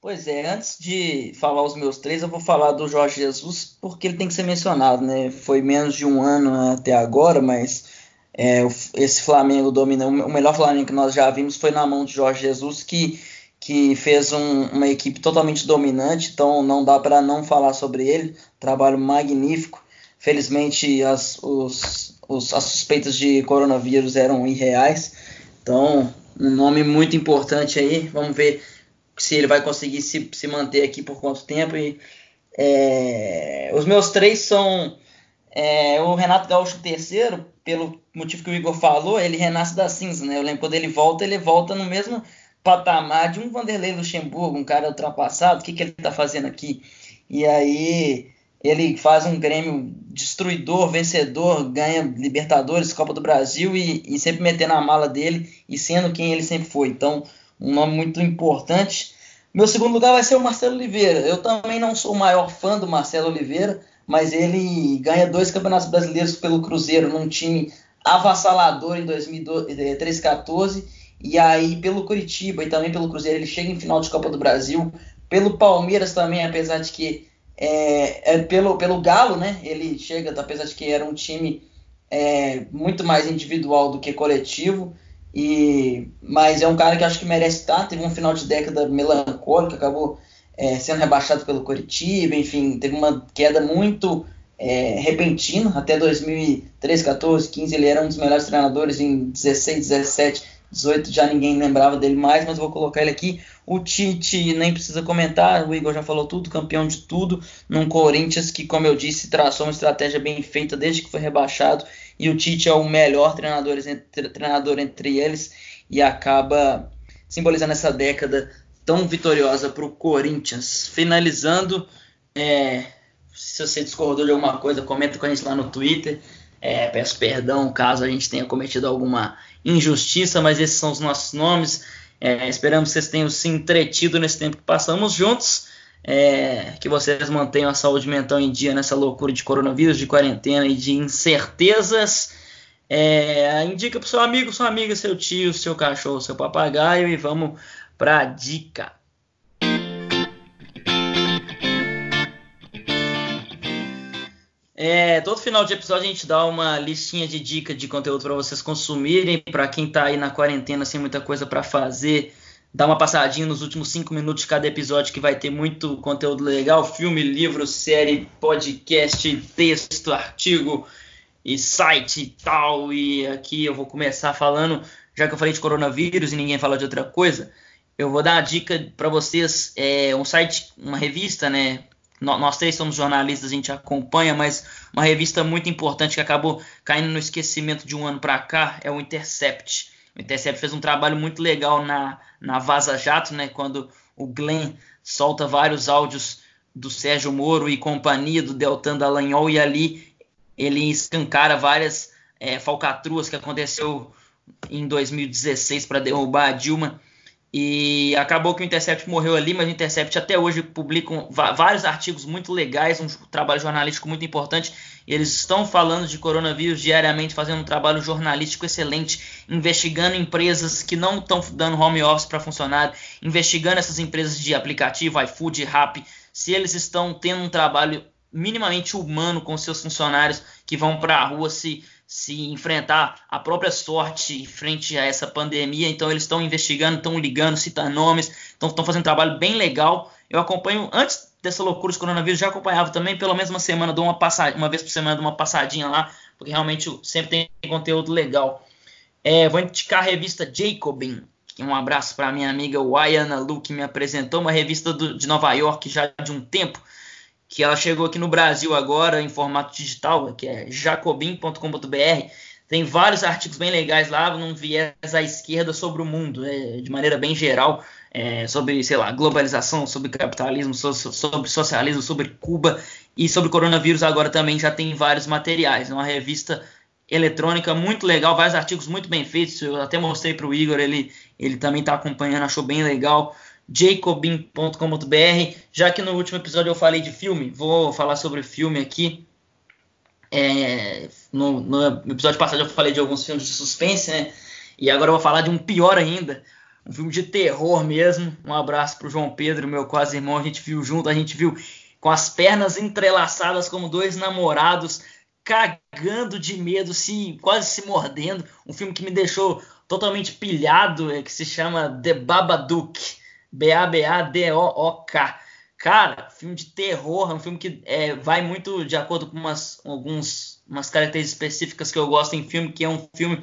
Pois é, antes de falar os meus três, eu vou falar do Jorge Jesus, porque ele tem que ser mencionado, né? Foi menos de um ano até agora, mas é, esse Flamengo domina. O melhor Flamengo que nós já vimos foi na mão de Jorge Jesus, que que fez um, uma equipe totalmente dominante, então não dá para não falar sobre ele. Trabalho magnífico. Felizmente as, os, os, as suspeitas de coronavírus eram irreais, então um nome muito importante aí. Vamos ver se ele vai conseguir se, se manter aqui por quanto tempo. E, é, os meus três são é, o Renato Gaúcho terceiro, pelo motivo que o Igor falou, ele renasce da cinza, né? Eu lembro quando ele volta, ele volta no mesmo patamar de um Vanderlei Luxemburgo, um cara ultrapassado, o que, que ele está fazendo aqui? E aí ele faz um Grêmio destruidor, vencedor, ganha Libertadores, Copa do Brasil e, e, sempre metendo a mala dele e sendo quem ele sempre foi. Então, um nome muito importante. Meu segundo lugar vai ser o Marcelo Oliveira. Eu também não sou o maior fã do Marcelo Oliveira, mas ele ganha dois campeonatos brasileiros pelo Cruzeiro num time avassalador em 2013 14 e aí, pelo Curitiba e também pelo Cruzeiro, ele chega em final de Copa do Brasil. Pelo Palmeiras também, apesar de que. É, é pelo, pelo Galo, né? Ele chega, apesar de que era um time é, muito mais individual do que coletivo. E, mas é um cara que acho que merece estar. Teve um final de década melancólico, acabou é, sendo rebaixado pelo Curitiba, enfim, teve uma queda muito é, repentina. Até 2013, 14, 15, ele era um dos melhores treinadores em 16, 17 18 já ninguém lembrava dele mais, mas vou colocar ele aqui. O Tite nem precisa comentar, o Igor já falou tudo, campeão de tudo, num Corinthians que, como eu disse, traçou uma estratégia bem feita desde que foi rebaixado, e o Tite é o melhor treinador entre, treinador entre eles e acaba simbolizando essa década tão vitoriosa para o Corinthians. Finalizando, é, se você discordou de alguma coisa, comenta com a gente lá no Twitter. É, peço perdão caso a gente tenha cometido alguma injustiça, mas esses são os nossos nomes. É, esperamos que vocês tenham se entretido nesse tempo que passamos juntos. É, que vocês mantenham a saúde mental em dia nessa loucura de coronavírus, de quarentena e de incertezas. É, indica para seu amigo, sua amiga, seu tio, seu cachorro, seu papagaio e vamos para a dica. É, todo final de episódio a gente dá uma listinha de dicas de conteúdo para vocês consumirem. Para quem está aí na quarentena sem muita coisa para fazer, dá uma passadinha nos últimos cinco minutos de cada episódio que vai ter muito conteúdo legal: filme, livro, série, podcast, texto, artigo e site e tal. E aqui eu vou começar falando, já que eu falei de coronavírus e ninguém fala de outra coisa. Eu vou dar uma dica para vocês, é um site, uma revista, né? Nós três somos jornalistas, a gente acompanha, mas uma revista muito importante que acabou caindo no esquecimento de um ano para cá é o Intercept. O Intercept fez um trabalho muito legal na, na Vaza Jato, né, quando o Glenn solta vários áudios do Sérgio Moro e companhia, do Deltan Dallagnol, e ali ele escancara várias é, falcatruas que aconteceu em 2016 para derrubar a Dilma. E acabou que o Intercept morreu ali, mas o Intercept até hoje publica vários artigos muito legais, um trabalho jornalístico muito importante. Eles estão falando de coronavírus diariamente, fazendo um trabalho jornalístico excelente, investigando empresas que não estão dando home office para funcionário, investigando essas empresas de aplicativo, iFood, Rappi, se eles estão tendo um trabalho minimamente humano com seus funcionários que vão para a rua se, se enfrentar a própria sorte frente a essa pandemia. Então eles estão investigando, estão ligando, citando nomes, estão fazendo um trabalho bem legal. Eu acompanho antes dessa loucura de coronavírus, já acompanhava também, pelo menos uma semana, dou uma passadinha, uma vez por semana, dou uma passadinha lá, porque realmente sempre tem conteúdo legal. É, vou indicar a revista Jacobin, um abraço para minha amiga Wayana Lu, que me apresentou uma revista do, de Nova York já de um tempo que ela chegou aqui no Brasil agora em formato digital, que é jacobin.com.br. Tem vários artigos bem legais lá, num viés à esquerda sobre o mundo, né, de maneira bem geral, é, sobre, sei lá, globalização, sobre capitalismo, so, sobre socialismo, sobre Cuba e sobre coronavírus agora também já tem vários materiais. É uma revista eletrônica muito legal, vários artigos muito bem feitos. Eu até mostrei para o Igor, ele, ele também está acompanhando, achou bem legal jacobin.com.br. Já que no último episódio eu falei de filme, vou falar sobre filme aqui. É, no, no, episódio passado eu falei de alguns filmes de suspense, né? E agora eu vou falar de um pior ainda, um filme de terror mesmo. Um abraço pro João Pedro, meu quase irmão. A gente viu junto, a gente viu com as pernas entrelaçadas como dois namorados, cagando de medo, se quase se mordendo. Um filme que me deixou totalmente pilhado, é, que se chama The Babadook. B-A-B-A-D-O-O-K. Cara, filme de terror, é um filme que é, vai muito de acordo com umas, alguns, umas características específicas que eu gosto em filme, que é um filme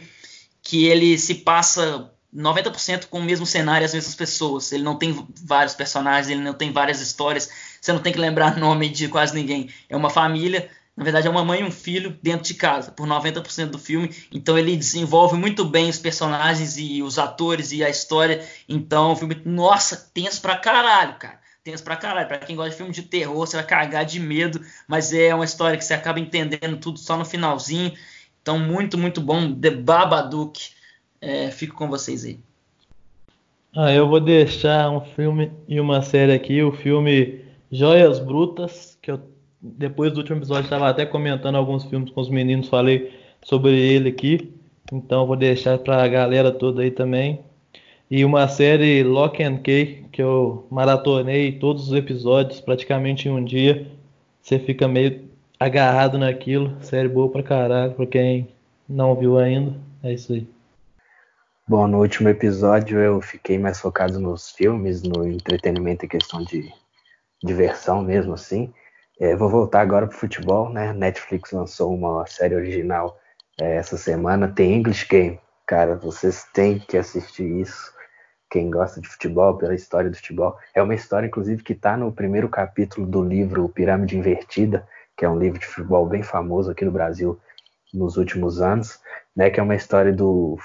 que ele se passa 90% com o mesmo cenário e as mesmas pessoas. Ele não tem vários personagens, ele não tem várias histórias, você não tem que lembrar nome de quase ninguém. É uma família na verdade, é uma mãe e um filho dentro de casa, por 90% do filme. Então ele desenvolve muito bem os personagens e os atores e a história. Então o filme, nossa, tenso pra caralho, cara. Tenso pra caralho. Pra quem gosta de filme de terror, você vai cagar de medo, mas é uma história que você acaba entendendo tudo só no finalzinho. Então, muito, muito bom. The Babadook. É, fico com vocês aí. Ah, eu vou deixar um filme e uma série aqui, o filme Joias Brutas, que eu depois do último episódio estava até comentando alguns filmes com os meninos, falei sobre ele aqui. Então vou deixar para a galera toda aí também. E uma série Lock and Key que eu maratonei todos os episódios praticamente em um dia. Você fica meio agarrado naquilo. Série boa pra caralho, pra quem não viu ainda. É isso aí. Bom, no último episódio eu fiquei mais focado nos filmes, no entretenimento e questão de diversão mesmo assim. É, vou voltar agora para o futebol, né? Netflix lançou uma série original é, essa semana, tem English Game. Cara, vocês têm que assistir isso. Quem gosta de futebol, pela história do futebol. É uma história, inclusive, que está no primeiro capítulo do livro Pirâmide Invertida, que é um livro de futebol bem famoso aqui no Brasil nos últimos anos, né? Que é uma história do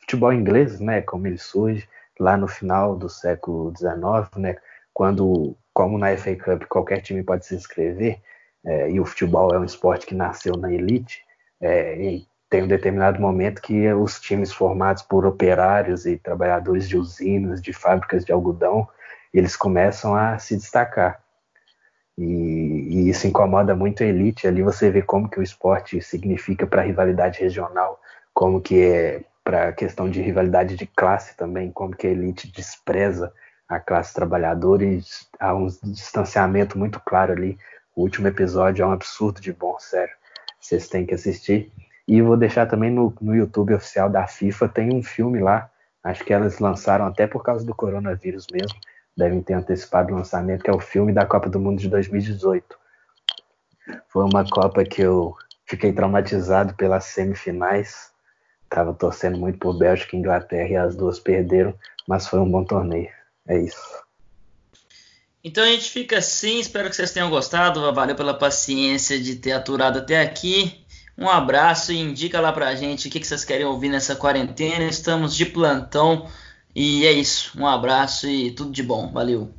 futebol inglês, né? Como ele surge lá no final do século XIX, né? Quando como na FA Cup qualquer time pode se inscrever, é, e o futebol é um esporte que nasceu na elite, é, tem um determinado momento que os times formados por operários e trabalhadores de usinas, de fábricas de algodão, eles começam a se destacar. E, e isso incomoda muito a elite. Ali você vê como que o esporte significa para a rivalidade regional, como que é para a questão de rivalidade de classe também, como que a elite despreza a classe trabalhadora e há um distanciamento muito claro ali. O último episódio é um absurdo de bom, sério. Vocês têm que assistir. E vou deixar também no, no YouTube oficial da FIFA, tem um filme lá, acho que elas lançaram até por causa do coronavírus mesmo, devem ter antecipado o lançamento, que é o filme da Copa do Mundo de 2018. Foi uma Copa que eu fiquei traumatizado pelas semifinais. Tava torcendo muito por Bélgica e Inglaterra e as duas perderam, mas foi um bom torneio. É isso. Então a gente fica assim, espero que vocês tenham gostado. Valeu pela paciência de ter aturado até aqui. Um abraço e indica lá pra gente o que, vocês querem ouvir nessa quarentena. Estamos de plantão. E é isso. Um abraço e tudo de bom. Valeu.